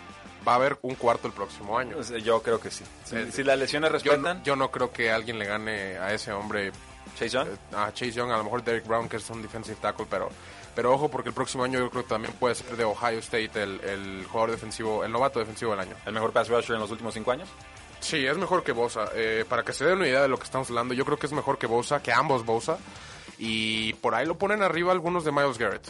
Va a haber un cuarto el próximo año. O sea, Yo creo que sí. Si, Eh, si las lesiones Yo, respetan, no- yo no creo que alguien le gane a ese hombre Chase Young. eh, a Chase Young, a lo mejor Derek Brown, que es un defensive tackle, pero, pero ojo, porque el próximo año yo creo que también puede ser de Ohio State el, el jugador defensivo, el novato defensivo del año. el mejor pass rusher en los últimos cinco años. Sí, es mejor que Bosa. Eh, para que se den una idea de lo que estamos hablando, yo creo que es mejor que Bosa, que ambos Bosa. Y por ahí lo ponen arriba algunos de Miles Garrett.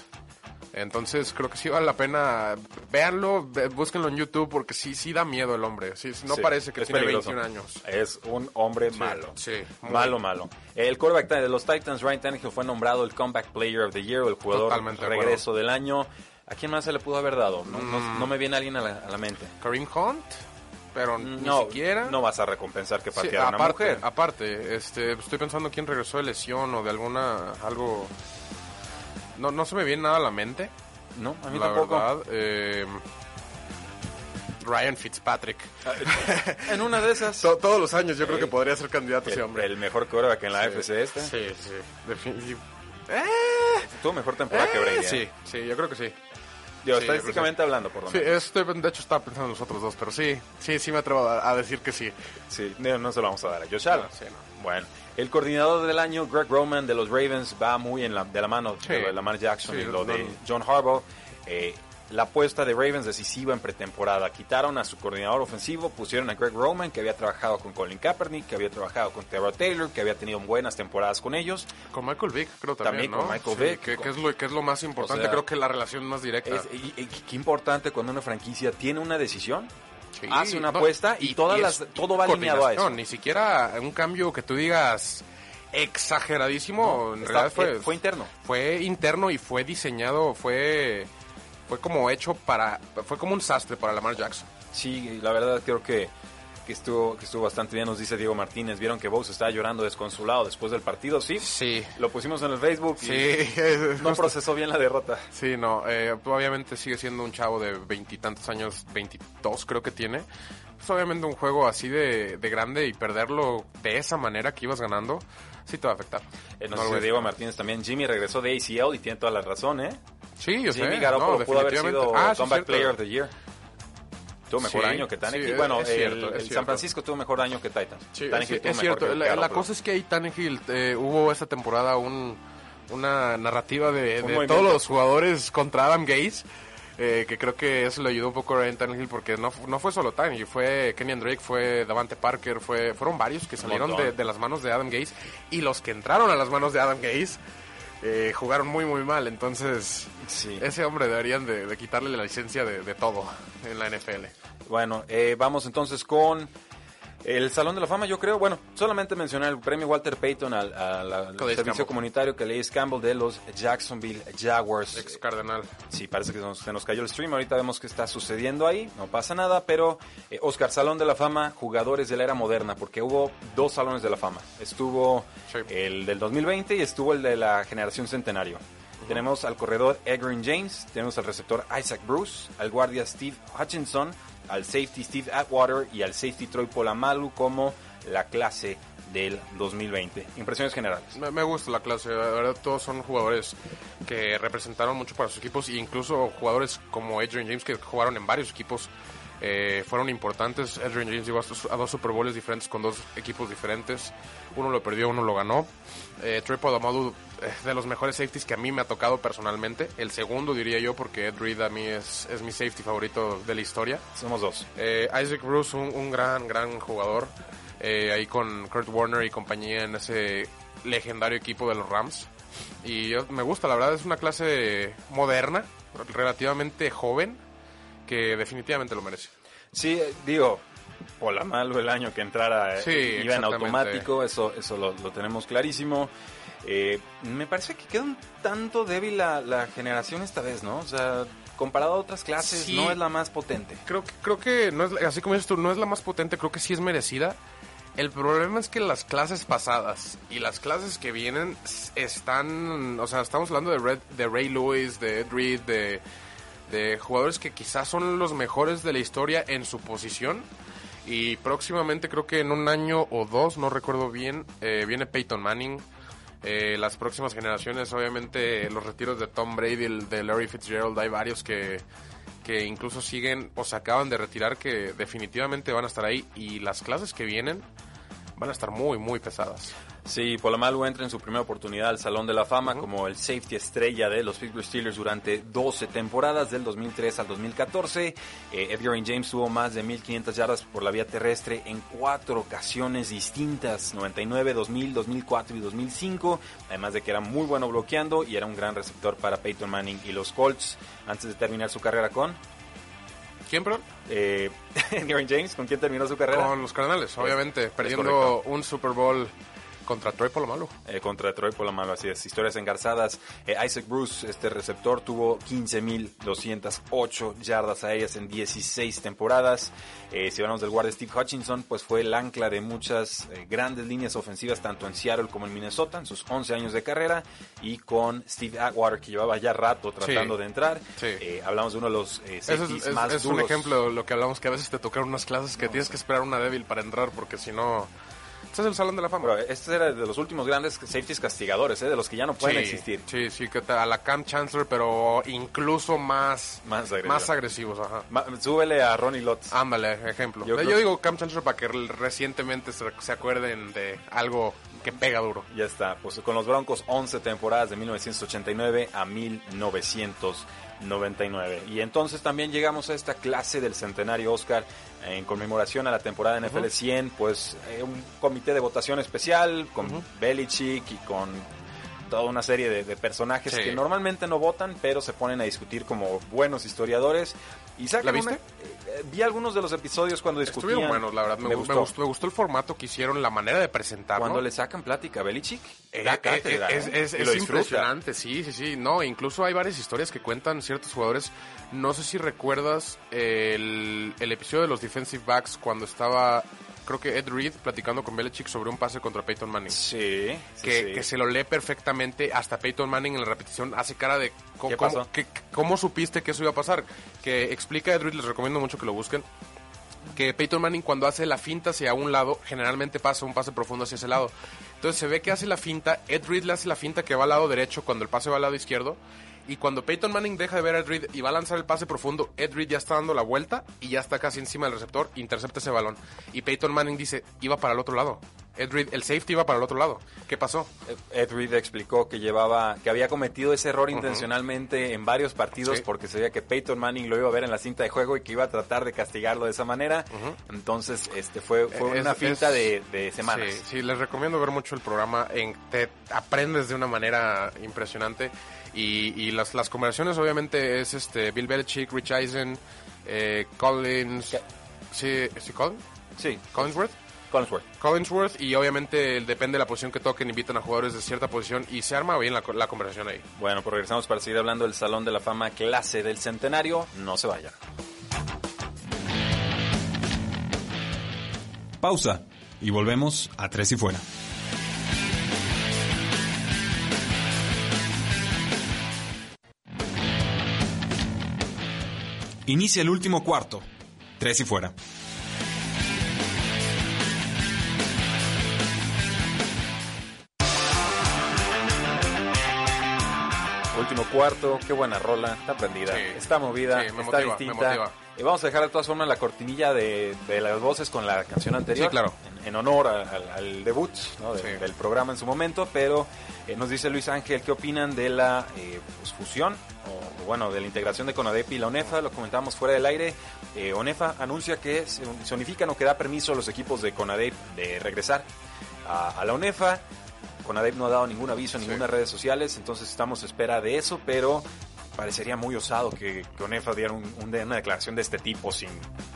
Entonces creo que sí vale la pena. Véanlo, ve- búsquenlo en YouTube porque sí, sí da miedo el hombre. Sí, no Sí, parece que es tiene peligroso. 21 años. Es un hombre malo. sí, malo, malo. El quarterback de los Titans, Ryan Tannehill, fue nombrado el Comeback Player of the Year, o el jugador Totalmente regreso del año. ¿A quién más se le pudo haber dado? No, no- Mm. no me viene alguien a la, a la mente. Kareem Hunt, pero ni no, siquiera. no vas a recompensar que Sí, a una aparte, mujer. aparte, este, estoy pensando quién regresó de lesión o de alguna algo. No, no se me viene nada a la mente. No, a mí la tampoco. verdad. eh, Ryan Fitzpatrick. *laughs* En una de esas. To- todos los años yo creo Sí. que podría ser candidato ese el, hombre. el mejor quarterback en la Sí. FC este. Sí, sí. Definitiv- Tuvo mejor temporada que Brady. ¿eh? Sí, sí, yo creo que sí. Sí, yo estadísticamente hablando, por lo Sí, menos. estoy, de hecho estaba pensando en los otros dos, pero sí, sí, sí me atrevo a, a decir que sí. Sí, no, no se lo vamos a dar a Josh Allen. No, sí, no. Bueno, el coordinador del año, Greg Roman de los Ravens, va muy en la, de la mano Sí. de Lamar Jackson Sí, y lo de. John Harbaugh. Eh, la apuesta de Ravens decisiva en pretemporada. Quitaron a su coordinador ofensivo, pusieron a Greg Roman, que había trabajado con Colin Kaepernick, que había trabajado con Terrell Taylor, que había tenido buenas temporadas con ellos. Con Michael Vick, creo también, También con. Michael Sí, Vick. Que, que es lo, que es lo más importante, O sea, creo que la relación más directa. Es- y, y qué importante cuando una franquicia tiene una decisión, Sí, hace una no, apuesta y, todas es las, todo va alineado a eso. Ni siquiera un cambio que tú digas exageradísimo. en Está- realidad fue, eh, fue interno. Fue interno y fue diseñado, fue, fue como hecho para. Fue como un sastre para Lamar Jackson. Sí, la verdad creo que, que estuvo que estuvo bastante bien, nos dice Diego Martínez. Vieron que Bosa estaba llorando desconsolado después del partido, ¿sí? Sí. Lo pusimos en el Facebook y Sí, *laughs* no procesó bien la derrota. Sí, no, eh, obviamente sigue siendo un chavo de veintitantos años, veintidós creo que tiene. Pues obviamente un juego así de, de grande y perderlo de esa manera que ibas ganando, sí te va a afectar. Eh, nos No a Diego. Martínez también. Jimmy regresó de ACL y tiene toda la razón, ¿eh? Sí, yo sé. Jimmy Garoppolo no, pudo haber sido Ah, sí, Comeback cierto. Player of the Year. Tuvo mejor Sí, año que Tannehill. sí, bueno, el, cierto, el. San Francisco tuvo mejor año que Titans. Sí, es, es mejor cierto. La, cosa es que ahí Tannehill eh, hubo esta temporada un, una narrativa de, Un de movimiento. todos los jugadores contra Adam Gaze. eh, que creo que eso le ayudó un poco a Ryan Tannehill porque no, no fue solo Tannehill, fue Kenyan Drake, fue Davante Parker, fue, fueron varios que salieron de, de las manos de Adam Gaze y los que entraron a las manos de Adam Gaze eh, jugaron muy muy mal, entonces Sí. ese hombre deberían de, de quitarle la licencia de, de todo en la NFL. Bueno, eh, vamos entonces con el Salón de la Fama, yo creo. Bueno, solamente mencionar el premio Walter Payton al, al- al Calais servicio Campbell. comunitario que Calais Campbell de los Jacksonville Jaguars. Ex Cardenal. Sí, parece que nos- se nos cayó el stream. Ahorita vemos qué está sucediendo ahí. No pasa nada, pero eh, Oscar, Salón de la Fama, jugadores de la era moderna, porque hubo dos Salones de la Fama. Estuvo Sí. el del 2020 y estuvo el de la generación centenario. Tenemos al corredor Edgerrin James, tenemos al receptor Isaac Bruce, al guardia Steve Hutchinson, al safety Steve Atwater y al safety Troy Polamalu como la clase del 2020. Impresiones generales. Me, me gusta la clase, la verdad todos son jugadores que representaron mucho para sus equipos e incluso jugadores como Adrian James que jugaron en varios equipos eh, fueron importantes. Adrian James llegó a, dos Super Bowls diferentes con dos equipos diferentes. Uno lo perdió, uno lo ganó. Eh, Trey Polamalu de los mejores safeties que a mí me ha tocado personalmente. El segundo diría yo porque Ed Reed a mí es, es mi safety favorito de la historia. Somos dos. Eh, Isaac Bruce, un, un gran, gran jugador. eh, ahí con Kurt Warner y compañía en ese legendario equipo de los Rams. Y yo- me gusta, la verdad, es una clase moderna, relativamente joven, que definitivamente lo merece. Sí, eh, digo, Polamalu el año que entrara Sí, iba en automático, eso, eso lo, lo tenemos clarísimo. Eh, me parece que queda un tanto débil la, la generación esta vez, ¿no? O sea, comparado a otras clases, Sí. no es la más potente. Creo que, creo que no es, así como dices tú, no es la más potente, creo que sí es merecida. El problema es que las clases pasadas y las clases que vienen están, o sea, estamos hablando de, Red, de Ray Lewis, de Ed Reed, de, de jugadores que quizás son los mejores de la historia en su posición. Y próximamente, creo que en un año o dos, no recuerdo bien, eh, viene Peyton Manning. Eh, las próximas generaciones, obviamente, los retiros de Tom Brady, de Larry Fitzgerald, hay varios que, que incluso siguen o se acaban de retirar que definitivamente van a estar ahí. Y las clases que vienen van a estar muy, muy pesadas. Sí, Polamalu entra en su primera oportunidad al Salón de la Fama como el safety estrella de los Pittsburgh Steelers durante 12 temporadas, del 2003 al 2014. Eh, Edgar James tuvo más de 1.500 yardas por la vía terrestre en cuatro ocasiones distintas, 99, 2000, 2004 y 2005, además de que era muy bueno bloqueando y era un gran receptor para Peyton Manning y los Colts antes de terminar su carrera con... ¿Quién, perdón? Eh, *laughs* Edgar James, ¿con quién terminó su carrera? Con los Cardenales, obviamente, es perdiendo un Super Bowl contra Troy Polamalu. eh, contra Detroit por la mano, así es. Historias engarzadas. Eh, Isaac Bruce, este receptor, tuvo 15.208 yardas aéreas en 16 temporadas. Eh, si hablamos del guardia Steve Hutchinson, pues fue el ancla de muchas eh, grandes líneas ofensivas, tanto en Seattle como en Minnesota, en sus 11 años de carrera. Y con Steve Atwater, que llevaba ya rato tratando Sí. de entrar. Sí. Eh, hablamos de uno de los es, más es un ejemplo de lo que hablamos, que a veces te tocan unas clases que tienes que esperar una débil para entrar, porque si no... Este es el Salón de la Fama. Pero este era de los últimos grandes safeties castigadores, eh, de los que ya no pueden sí, existir. Sí, sí, que a la Cam Chancellor, pero incluso más, Más agresivo. más agresivos. Ajá. Ma- súbele a Ronnie Lott. Ándale, ejemplo. Yo Yo, digo Cam Chancellor para que recientemente se, se acuerden de algo que pega duro. Ya está, pues con los Broncos 11 temporadas de 1989 a 1999. Y entonces también llegamos a esta clase del centenario Oscar en conmemoración a la temporada NFL 100, pues eh, un comité de votación especial con Belichick y con toda una serie de, de personajes Sí. que normalmente no votan, pero se ponen a discutir como buenos historiadores. Y ¿La viste? una- eh, vi algunos de los episodios cuando discutían. Estuvieron buenos, la verdad. Me, Me gustó. me gustó. me gustó el formato que hicieron, la manera de presentarlo. Cuando le sacan plática a Belichick, Eh, da eh, cátedra, es, ¿eh? es- impresionante, sí, sí, sí. No, incluso hay varias historias que cuentan ciertos jugadores. No sé si recuerdas el, el episodio de los defensive backs cuando estaba, creo que Ed Reed platicando con Belichick sobre un pase contra Peyton Manning. Sí, que, sí. que se lo lee perfectamente. Hasta Peyton Manning en la repetición hace cara de ¿Qué cómo, pasó? que- cómo supiste que eso iba a pasar. Que explica Ed Reed, les recomiendo mucho que lo busquen. Que Peyton Manning cuando hace la finta hacia un lado, generalmente pasa un pase profundo hacia ese lado. Entonces se ve que hace la finta, Ed Reed le hace la finta que va al lado derecho cuando el pase va al lado izquierdo. Y cuando Peyton Manning deja de ver a Ed Reed y va a lanzar el pase profundo, Ed Reed ya está dando la vuelta y ya está casi encima del receptor, intercepta ese balón. Y Peyton Manning dice, iba para el otro lado. Ed Reed, el safety iba para el otro lado. ¿Qué pasó? Ed Reed explicó que llevaba, que había cometido ese error intencionalmente en varios partidos Sí. porque sabía que Peyton Manning lo iba a ver en la cinta de juego y que iba a tratar de castigarlo de esa manera. Entonces, este fue, fue Es- una finta de, de semanas. Sí, sí, les recomiendo ver mucho el programa. En, te aprendes de una manera impresionante. Y, y las, las conversaciones, obviamente, es este Bill Belichick, Rich Eisen, eh, Collins. Sí, ¿sí, Colin? Sí, Collinsworth. Collinsworth. Collinsworth. Y obviamente, depende de la posición que toquen, invitan a jugadores de cierta posición y se arma bien la, la conversación ahí. Bueno, pues regresamos para seguir hablando del Salón de la Fama clase del Centenario. No se vayan. Pausa y volvemos a Tres y Fuera. Inicia el último cuarto. Tres y Fuera. Último cuarto, qué buena rola, está prendida, Sí. está movida, Sí, me está motiva, me distinta. motiva. Y vamos a dejar de todas formas la cortinilla de, de las voces con la canción anterior. Sí, claro. En, en honor a- al, al debut ¿no? de- Sí. del programa en su momento, pero eh, nos dice Luis Ángel, ¿qué opinan de la eh, pues, fusión? O, o, bueno, de la integración de CONADEP y la ONEFA, lo comentábamos fuera del aire. Eh, ONEFA anuncia que se, se unifican o que da permiso a los equipos de CONADEP de regresar a, a la ONEFA. CONADEP no ha dado ningún aviso en Sí. ninguna redes sociales, entonces estamos a espera de eso, pero parecería muy osado que, que ONEFA diera un- un- una declaración de este tipo sin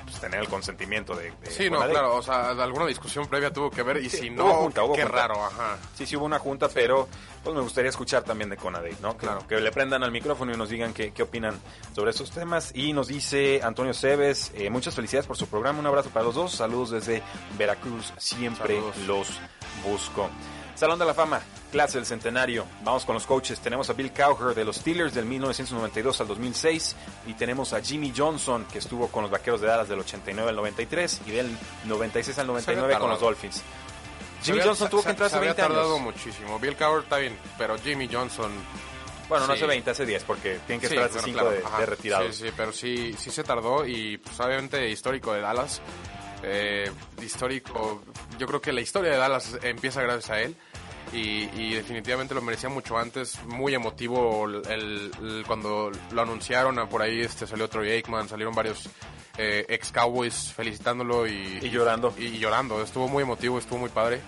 pues, tener el consentimiento de, de Sí, no, claro, o sea, alguna discusión previa tuvo que ver y Sí, si hubo no, junta, hubo qué junta. raro, ajá. Sí, sí hubo una junta, pero pues me gustaría escuchar también de Conadey, ¿no? Que, Claro. que le prendan al micrófono y nos digan qué, qué opinan sobre estos temas. Y nos dice Antonio Cebes, eh, muchas felicidades por su programa, un abrazo para los dos, saludos desde Veracruz, siempre Saludos. los busco. Salón de la Fama, clase del centenario. Vamos con los coaches. Tenemos a Bill Cowher de los Steelers del 1992 al 2006 y tenemos a Jimmy Johnson que estuvo con los Vaqueros de Dallas del 89 al 93 y del 96 al 99 con los tardado. Dolphins. Se Jimmy había- Johnson tuvo se- que entrar se hace había 20 tardado años. muchísimo. Bill Cowher está bien, pero Jimmy Johnson... Bueno, no Sí. hace 20, hace 10 porque tienen que Sí, estar hace bueno, 5 claro, de, de retirado. Sí, sí, pero sí, sí se tardó y pues obviamente histórico de Dallas. Eh, histórico, yo creo que la historia de Dallas empieza gracias a él y, y definitivamente lo merecía mucho antes. Muy emotivo el, el- cuando lo anunciaron, por ahí este salió Troy Aikman, salieron varios eh, ex Cowboys felicitándolo y, Y llorando. Y, llorando, estuvo muy emotivo, estuvo muy padre,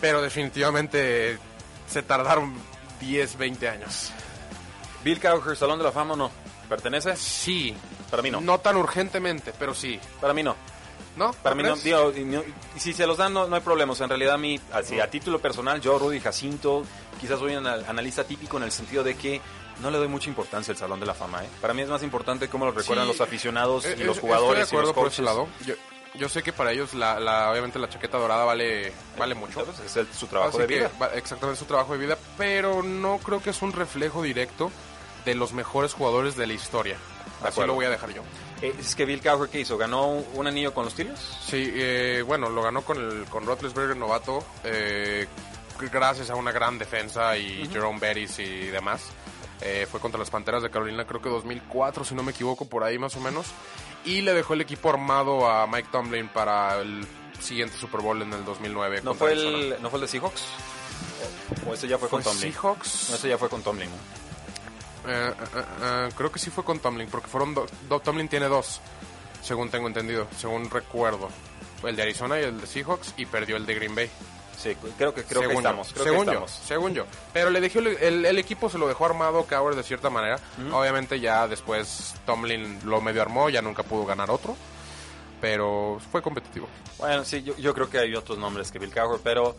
pero definitivamente se tardaron 10, 20 años. Bill Cowher, Salón de la Fama no? ¿Pertenece? Sí. Para mí no. No tan urgentemente, pero sí. Para mí no. ¿No? Para mí no, digo, no- si se los dan no, no hay problema. O sea, en realidad a mí, así, a título personal, yo, Rudy Jacinto, quizás soy un anal- analista típico en el sentido de que no le doy mucha importancia al Salón de la Fama. ¿eh? Para mí es más importante cómo lo recuerdan Sí, los aficionados eh, y eh, los estoy jugadores de y los acuerdo por ese lado. Yo, yo sé que para ellos, la, la- obviamente, la chaqueta dorada vale, vale mucho. Es el- su trabajo Así de vida. exactamente, su trabajo de vida, pero no creo que es un reflejo directo de los mejores jugadores de la historia. Así acuerdo. lo voy a dejar yo. Eh, es que Bill Cowher, ¿qué hizo? ¿Ganó un anillo con los Steelers? Sí, eh, bueno, lo ganó con el con Roethlisberger novato, eh, gracias a una gran defensa y Jerome Bettis y demás. Eh, fue contra las Panteras de Carolina, creo que 2004, si no me equivoco, por ahí más o menos. Y le dejó el equipo armado a Mike Tomlin para el siguiente Super Bowl en el 2009. ¿No fue, el, ¿No fue el de Seahawks? ¿O, o ese ya fue, ¿Fue con Tomlin? Seahawks? No, ese ya fue con Tomlin, ¿no? Eh, eh, eh, creo que sí fue con Tomlin, porque fueron do- do- Tomlin tiene dos, según tengo entendido, según recuerdo. El de Arizona y el de Seahawks, y perdió el de Green Bay. Sí, creo que, creo que según yo, estamos. Creo según que yo, según yo. Pero le dejó el, el- el equipo se lo dejó armado Cowher de cierta manera. Obviamente ya después Tomlin lo medio armó, ya nunca pudo ganar otro. Pero fue competitivo. Bueno, sí, yo, yo creo que hay otros nombres que Bill Cowher, pero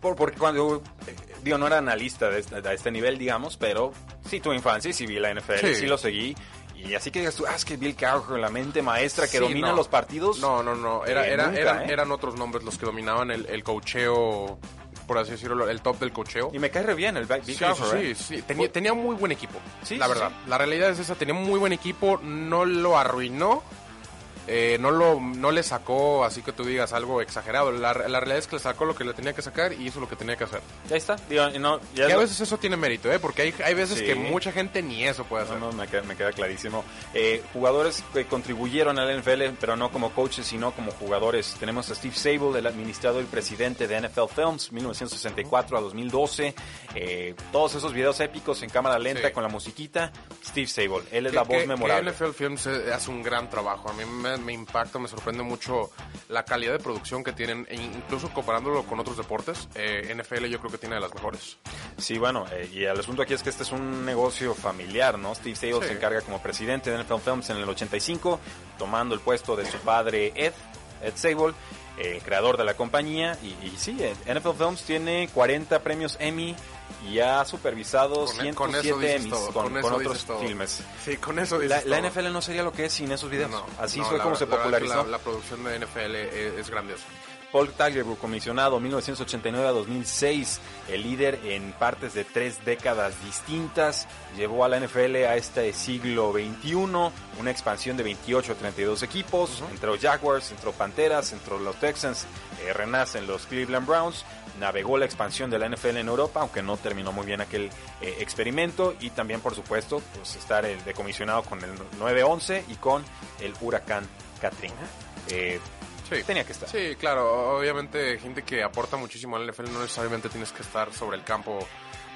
por, porque cuando, eh, digo, no era analista de este, de este nivel, digamos, pero sí tuve infancia y sí vi la NFL, sí, Sí. lo seguí. Y así que digas tú, ah, es que Bill Cowher, la mente maestra que Sí, domina no. los partidos. No, no, no. Era, Eh, era- nunca, eran, ¿eh? eran otros nombres los que dominaban el, el cocheo, por así decirlo, el top del cocheo. Y me cae re bien el Bill Sí, Cowher, sí, ¿eh? sí, sí. Tenía, tenía muy buen equipo. Sí, la verdad. La realidad es esa. Tenía muy buen equipo. No lo arruinó. Eh, no lo no le sacó así que tú digas algo exagerado. La, la realidad es que le sacó lo que le tenía que sacar y hizo lo que tenía que hacer. Ahí está. Digo, y no, ya Y a veces eso tiene mérito, ¿eh? Porque hay, hay veces Sí. que mucha gente ni eso puede hacer. No, no, me queda, me queda clarísimo. Eh, jugadores que contribuyeron al NFL, pero no como coaches, sino como jugadores. Tenemos a Steve Sable, el administrador y presidente de NFL Films, 1964 a 2012. Eh, todos esos videos épicos en cámara lenta Sí. con la musiquita. Steve Sable, él es la voz que memorable. NFL Films hace un gran trabajo. A mí me, me impacta, me sorprende mucho la calidad de producción que tienen, e incluso comparándolo con otros deportes. eh, NFL yo creo que tiene de las mejores. Sí, bueno, eh, y el asunto aquí es que este es un negocio familiar, ¿no? Steve Sable Sí. se encarga como presidente de NFL Films en el 85, tomando el puesto de su padre Ed, Ed Sable, eh, creador de la compañía. Y, y sí, eh, NFL Films tiene 40 premios Emmy y ha supervisado Con, 107 con eso dices Emmys todo. con, con con otros filmes. Sí, con eso La, dices la todo. NFL no sería lo que es sin esos videos. No, Así no, fue la como se la popularizó. La, la producción de NFL es, es grandiosa. Paul Tagliabue, comisionado 1989 a 2006, el líder en partes de tres décadas distintas, llevó a la NFL a este siglo XXI, una expansión de 28 a 32 equipos, entró Jaguars, entró Panteras, entró los Texans, eh, renacen los Cleveland Browns, navegó la expansión de la NFL en Europa, aunque no terminó muy bien aquel eh, experimento, y también, por supuesto, pues estar el de comisionado con el 9-11 y con el huracán Katrina. Eh, Sí. Tenía que estar. Sí, claro, obviamente gente que aporta muchísimo al NFL no necesariamente tienes que estar sobre el campo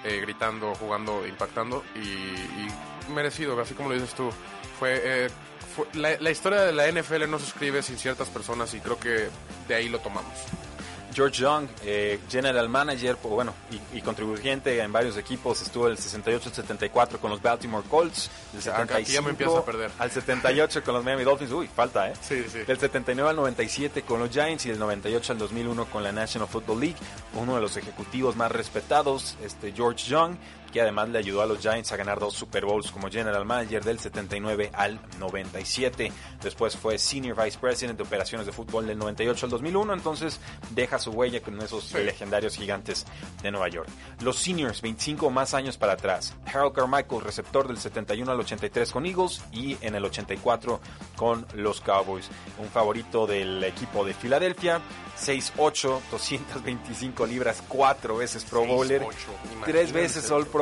eh, gritando, jugando, impactando y, y merecido, así como lo dices tú. Fue, eh, fue- la, la historia de la NFL no se escribe sin ciertas personas y creo que de ahí lo tomamos. George Young, eh, general manager, bueno, y, y contribuyente en varios equipos, estuvo del 68 al 74 con los Baltimore Colts, del Acá- aquí ya 75 me empiezo a perder. al 78 con los Miami Dolphins, uy, falta, ¿eh? Sí, sí. Del 79 al 97 con los Giants y del 98 al 2001 con la National Football League, uno de los ejecutivos más respetados, este George Young, que además le ayudó a los Giants a ganar dos Super Bowls como general manager del 79 al 97. Después fue senior vice president de operaciones de fútbol del 98 al 2001, entonces deja su huella con esos legendarios gigantes de Nueva York. Los seniors, 25 o más años para atrás. Harold Carmichael, receptor del 71 al 83 con Eagles y en el 84 con los Cowboys. Un favorito del equipo de Filadelfia. 6'8, 225 libras, cuatro veces Pro 6'8", Bowler, tres imagínense. veces All Pro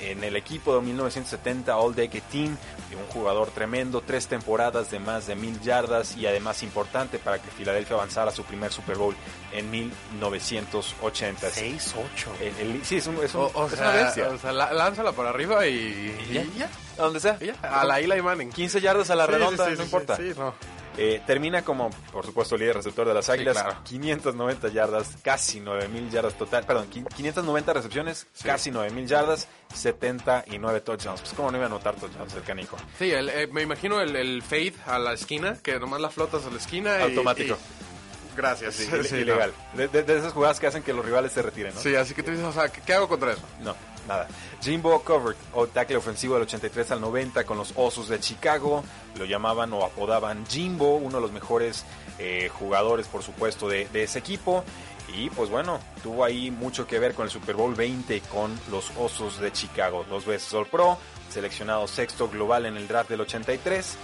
en el equipo de 1970 All Decade Team, un jugador tremendo, tres temporadas de más de mil yardas y además importante para que Filadelfia avanzara a su primer Super Bowl en 1980. 6-8. El- el- sí, es, un- es un- O, o es sea, una bestia. o sea, la- lánzala para arriba y, Y ya, y ya. a donde sea. y ya. A la Eli Manning. 15 yardas a la Sí, redonda, sí, sí, no sí, importa. Sí, no. Eh, termina como, por supuesto, líder receptor de las Águilas, claro. 590 yardas, casi 9000 yardas total, perdón, qui- 590 recepciones, casi 9000 yardas, 79 touchdowns. Pues cómo no iba a anotar touchdowns el canijo. Sí, el, eh, me imagino el, el fade a la esquina, que nomás la flotas a la esquina. Automático. y- gracias. Sí, Sí, ilegal. no. De, de- de esas jugadas que hacen que los rivales se retiren, ¿no? Sí, así que tú dices, o sea, ¿qué, qué hago contra eso? No, Jimbo Covert, o tackle ofensivo del 83 al 90 con los Osos de Chicago. Lo llamaban o apodaban Jimbo, uno de los mejores eh, jugadores, por supuesto, de, de ese equipo. Y pues bueno, tuvo ahí mucho que ver con el Super Bowl 20 con los Osos de Chicago. Dos veces All Pro, seleccionado sexto global en el draft del 83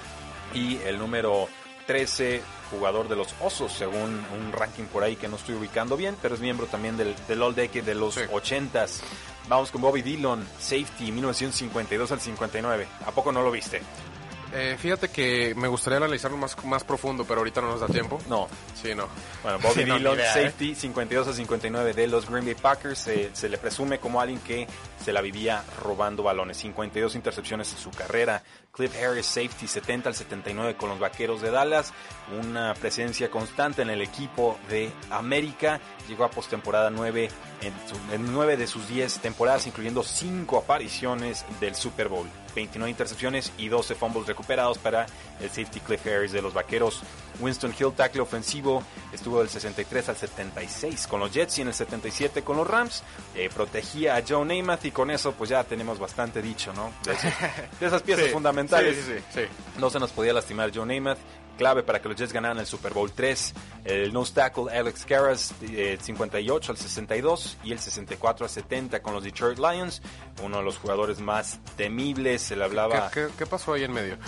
y el número 13 jugador de los Osos, según un ranking por ahí que no estoy ubicando bien, pero es miembro también del, del All Decade de los Sí. 80s. Vamos con Bobby Dillon, safety 1952 al 59. ¿A poco no lo viste? Eh, fíjate que me gustaría analizarlo más, más profundo, pero ahorita no nos da tiempo. No. Sí, no. Bueno, Bobby Sí, no, Dillon, ¿eh? safety 52 a 59 de los Green Bay Packers. Se, se le presume como alguien que se la vivía robando balones. 52 intercepciones en su carrera. Cliff Harris, safety 70 al 79 con los Vaqueros de Dallas. Una presencia constante en el equipo de América. Llegó a postemporada 9 en, su- en 9 de sus 10 temporadas, incluyendo 5 apariciones del Super Bowl. 29 intercepciones y 12 fumbles recuperados para el safety Cliff Harris de los Vaqueros. Winston Hill, tackle ofensivo, estuvo del 63 al 76 con los Jets y en el 77 con los Rams. Eh, protegía a Joe Namath y con eso pues ya tenemos bastante dicho, ¿no? De, esas piezas *laughs* Sí, fundamentales. Sí, sí, sí. sí. No se nos podía lastimar Joe Namath, clave para que los Jets ganaran el Super Bowl 3. El nose tackle Alex Karras, eh, 58 al 62 y el 64 al 70 con los Detroit Lions. Uno de los jugadores más temibles, se le hablaba... ¿Qué, qué, qué pasó ahí en medio?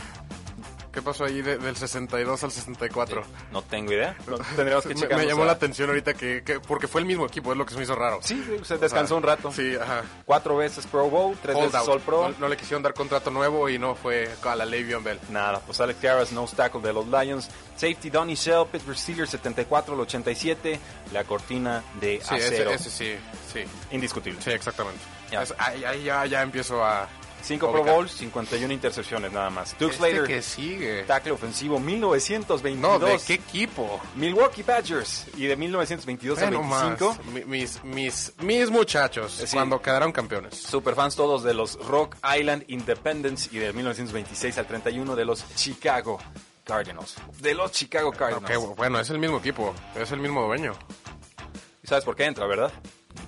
¿Qué pasó ahí de- del 62 al 64? No tengo idea. No, tendríamos que me, checarnos me llamó la atención ahorita que, que- porque fue el mismo equipo, es lo que se me hizo raro. Sí, se descansó un rato. Sí, ajá. Cuatro veces Pro Bowl, tres Hold veces out. All Pro. No, no le quisieron dar contrato nuevo y no fue a la Le'Veon Bell. Nada, pues Alex Karras, nose tackle de los Lions. Safety Donnie Shell, Pittsburgh Steelers 74 al 87. La cortina de Sí, acero. ese, ese sí, sí. Indiscutible. Sí, exactamente. Ya. Es- ahí, ahí ya, ya empiezo a... Cinco Pro ubicar. Bowls, 51 intercepciones nada más. Duke Este Slater, que sigue. tackle ofensivo 1922. No, ¿de qué equipo? Milwaukee Badgers. Y de 1922 a Bueno, 25. más. Mi- Mis, mis, mis muchachos, sí. cuando quedaron campeones. Superfans todos de los Rock Island Independence y de 1926 al 31 de los Chicago Cardinals. De los Chicago Cardinals. Bueno, es el mismo equipo, es el mismo dueño. ¿Y ¿Sabes por qué entra, verdad?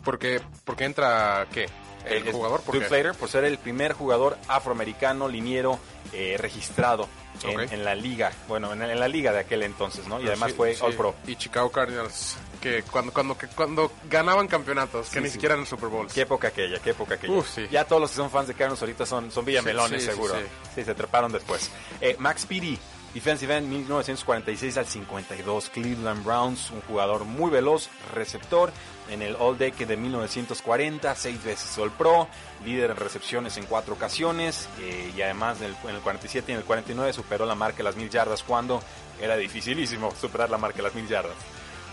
Porque, porque entra, ¿qué? El Eh, jugador, ¿por? Slater, por ser el primer jugador afroamericano liniero eh, registrado en, Ok. en la liga. Bueno, en, en la liga de aquel entonces, ¿no? Y Pero además sí, fue sí. All Pro. Y Chicago Cardinals, que cuando, cuando, que cuando ganaban campeonatos, que Sí, ni siquiera en el Super Bowl. Qué época aquella, qué época aquella. Uf. Ya todos los que son fans de Cardinals ahorita son, son villamelones, seguro. sí, se treparon después. Eh, Max Speedy, defensive end 1946 al 52. Cleveland Browns, un jugador muy veloz, receptor en el All Decade de 1940, seis veces All Pro, líder en recepciones en cuatro ocasiones eh, y además en el, en el 47 y en el 49 superó la marca de las mil yardas cuando era dificilísimo *laughs* superar la marca de las mil yardas.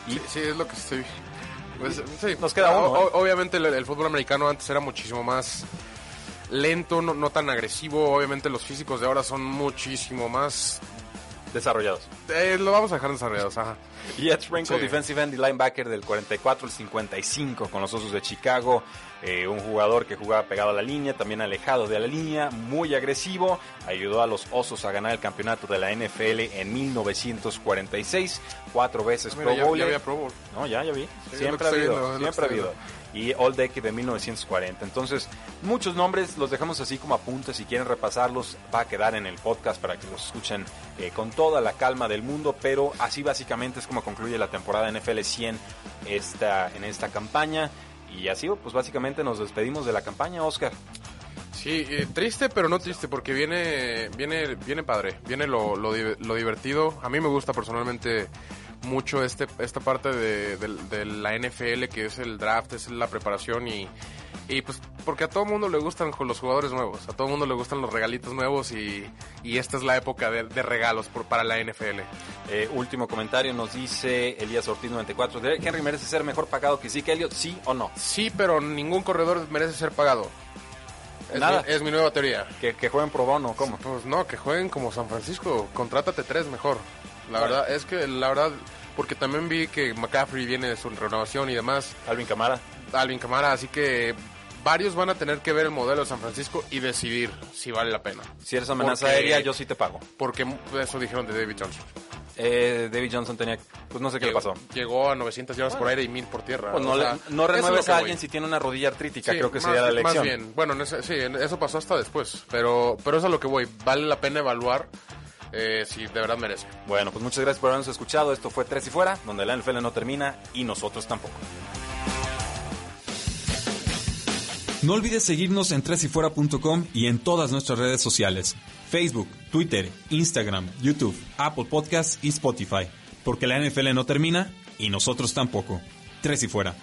Y Sí, sí, es lo que estoy... pues, sí. Nos queda uno, ¿eh? obviamente el, el fútbol americano antes era muchísimo más lento, no, no tan agresivo. Obviamente los físicos de ahora son muchísimo más Desarrollados. Eh, lo vamos a dejar desarrollados, ajá. *laughs* Y Ed Sprinkle, Sí. defensive end y linebacker del 44 al 55 con los Osos de Chicago. Eh, un jugador que jugaba pegado a la línea, también alejado de la línea, muy agresivo. Ayudó a los Osos a ganar el campeonato de la NFL en 1946. Cuatro veces Mira, Pro ya, ya Bowler. había Pro Bowl. No, ya, ya vi. Sí, siempre ha habido, viendo, siempre ha habido. Y All Decade de 1940. Entonces, muchos nombres los dejamos así como apuntes. Si quieren repasarlos, va a quedar en el podcast para que los escuchen eh, con toda la calma del mundo. Pero así básicamente es como concluye la temporada NFL 100 esta, en esta campaña. Y así, pues básicamente nos despedimos de la campaña, Oscar. Sí, eh, triste, pero no triste, porque viene, viene, viene padre, viene lo, lo, di- lo divertido. A mí me gusta personalmente mucho este, esta parte de, de- de la NFL, que es el draft, es la preparación y, y pues porque a todo mundo le gustan los jugadores nuevos, a todo mundo le gustan los regalitos nuevos y, y esta es la época de, de regalos por, para la NFL. Eh, último comentario nos dice Elías Ortiz 94. ¿Derek Henry merece ser mejor pagado que Zeke Elliott? ¿Sí o no? Sí, pero ningún corredor merece ser pagado. Es, Nada. Mi, es mi nueva teoría. Que, que jueguen pro bono, ¿cómo? Pues no, que jueguen como San Francisco. Contrátate tres mejor. La verdad es que, la verdad, porque también vi que McCaffrey viene de su renovación y demás. Alvin Camara. Alvin Camara, así que varios van a tener que ver el modelo de San Francisco y decidir si vale la pena. Si eres amenaza Porque- aérea, yo sí te pago. Porque eso dijeron de David Johnson. Eh, David Johnson tenía, pues no sé qué le pasó. Llegó a 900 yardas por aire y 1000 por tierra. Pues no, O le- sea, no renueves a alguien si tiene una rodilla artrítica, Sí, creo que más sería la elección. Más bien, bueno, en ese- sí, en- eso pasó hasta después, pero, pero eso es a lo que voy. Vale la pena evaluar eh, si de verdad merece. Bueno, pues muchas gracias por habernos escuchado. Esto fue Tres y Fuera, donde la NFL no termina y nosotros tampoco. No olvides seguirnos en tresyfuera.com y en todas nuestras redes sociales. Facebook, Twitter, Instagram, YouTube, Apple Podcasts y Spotify. Porque la NFL no termina y nosotros tampoco. Tres y fuera.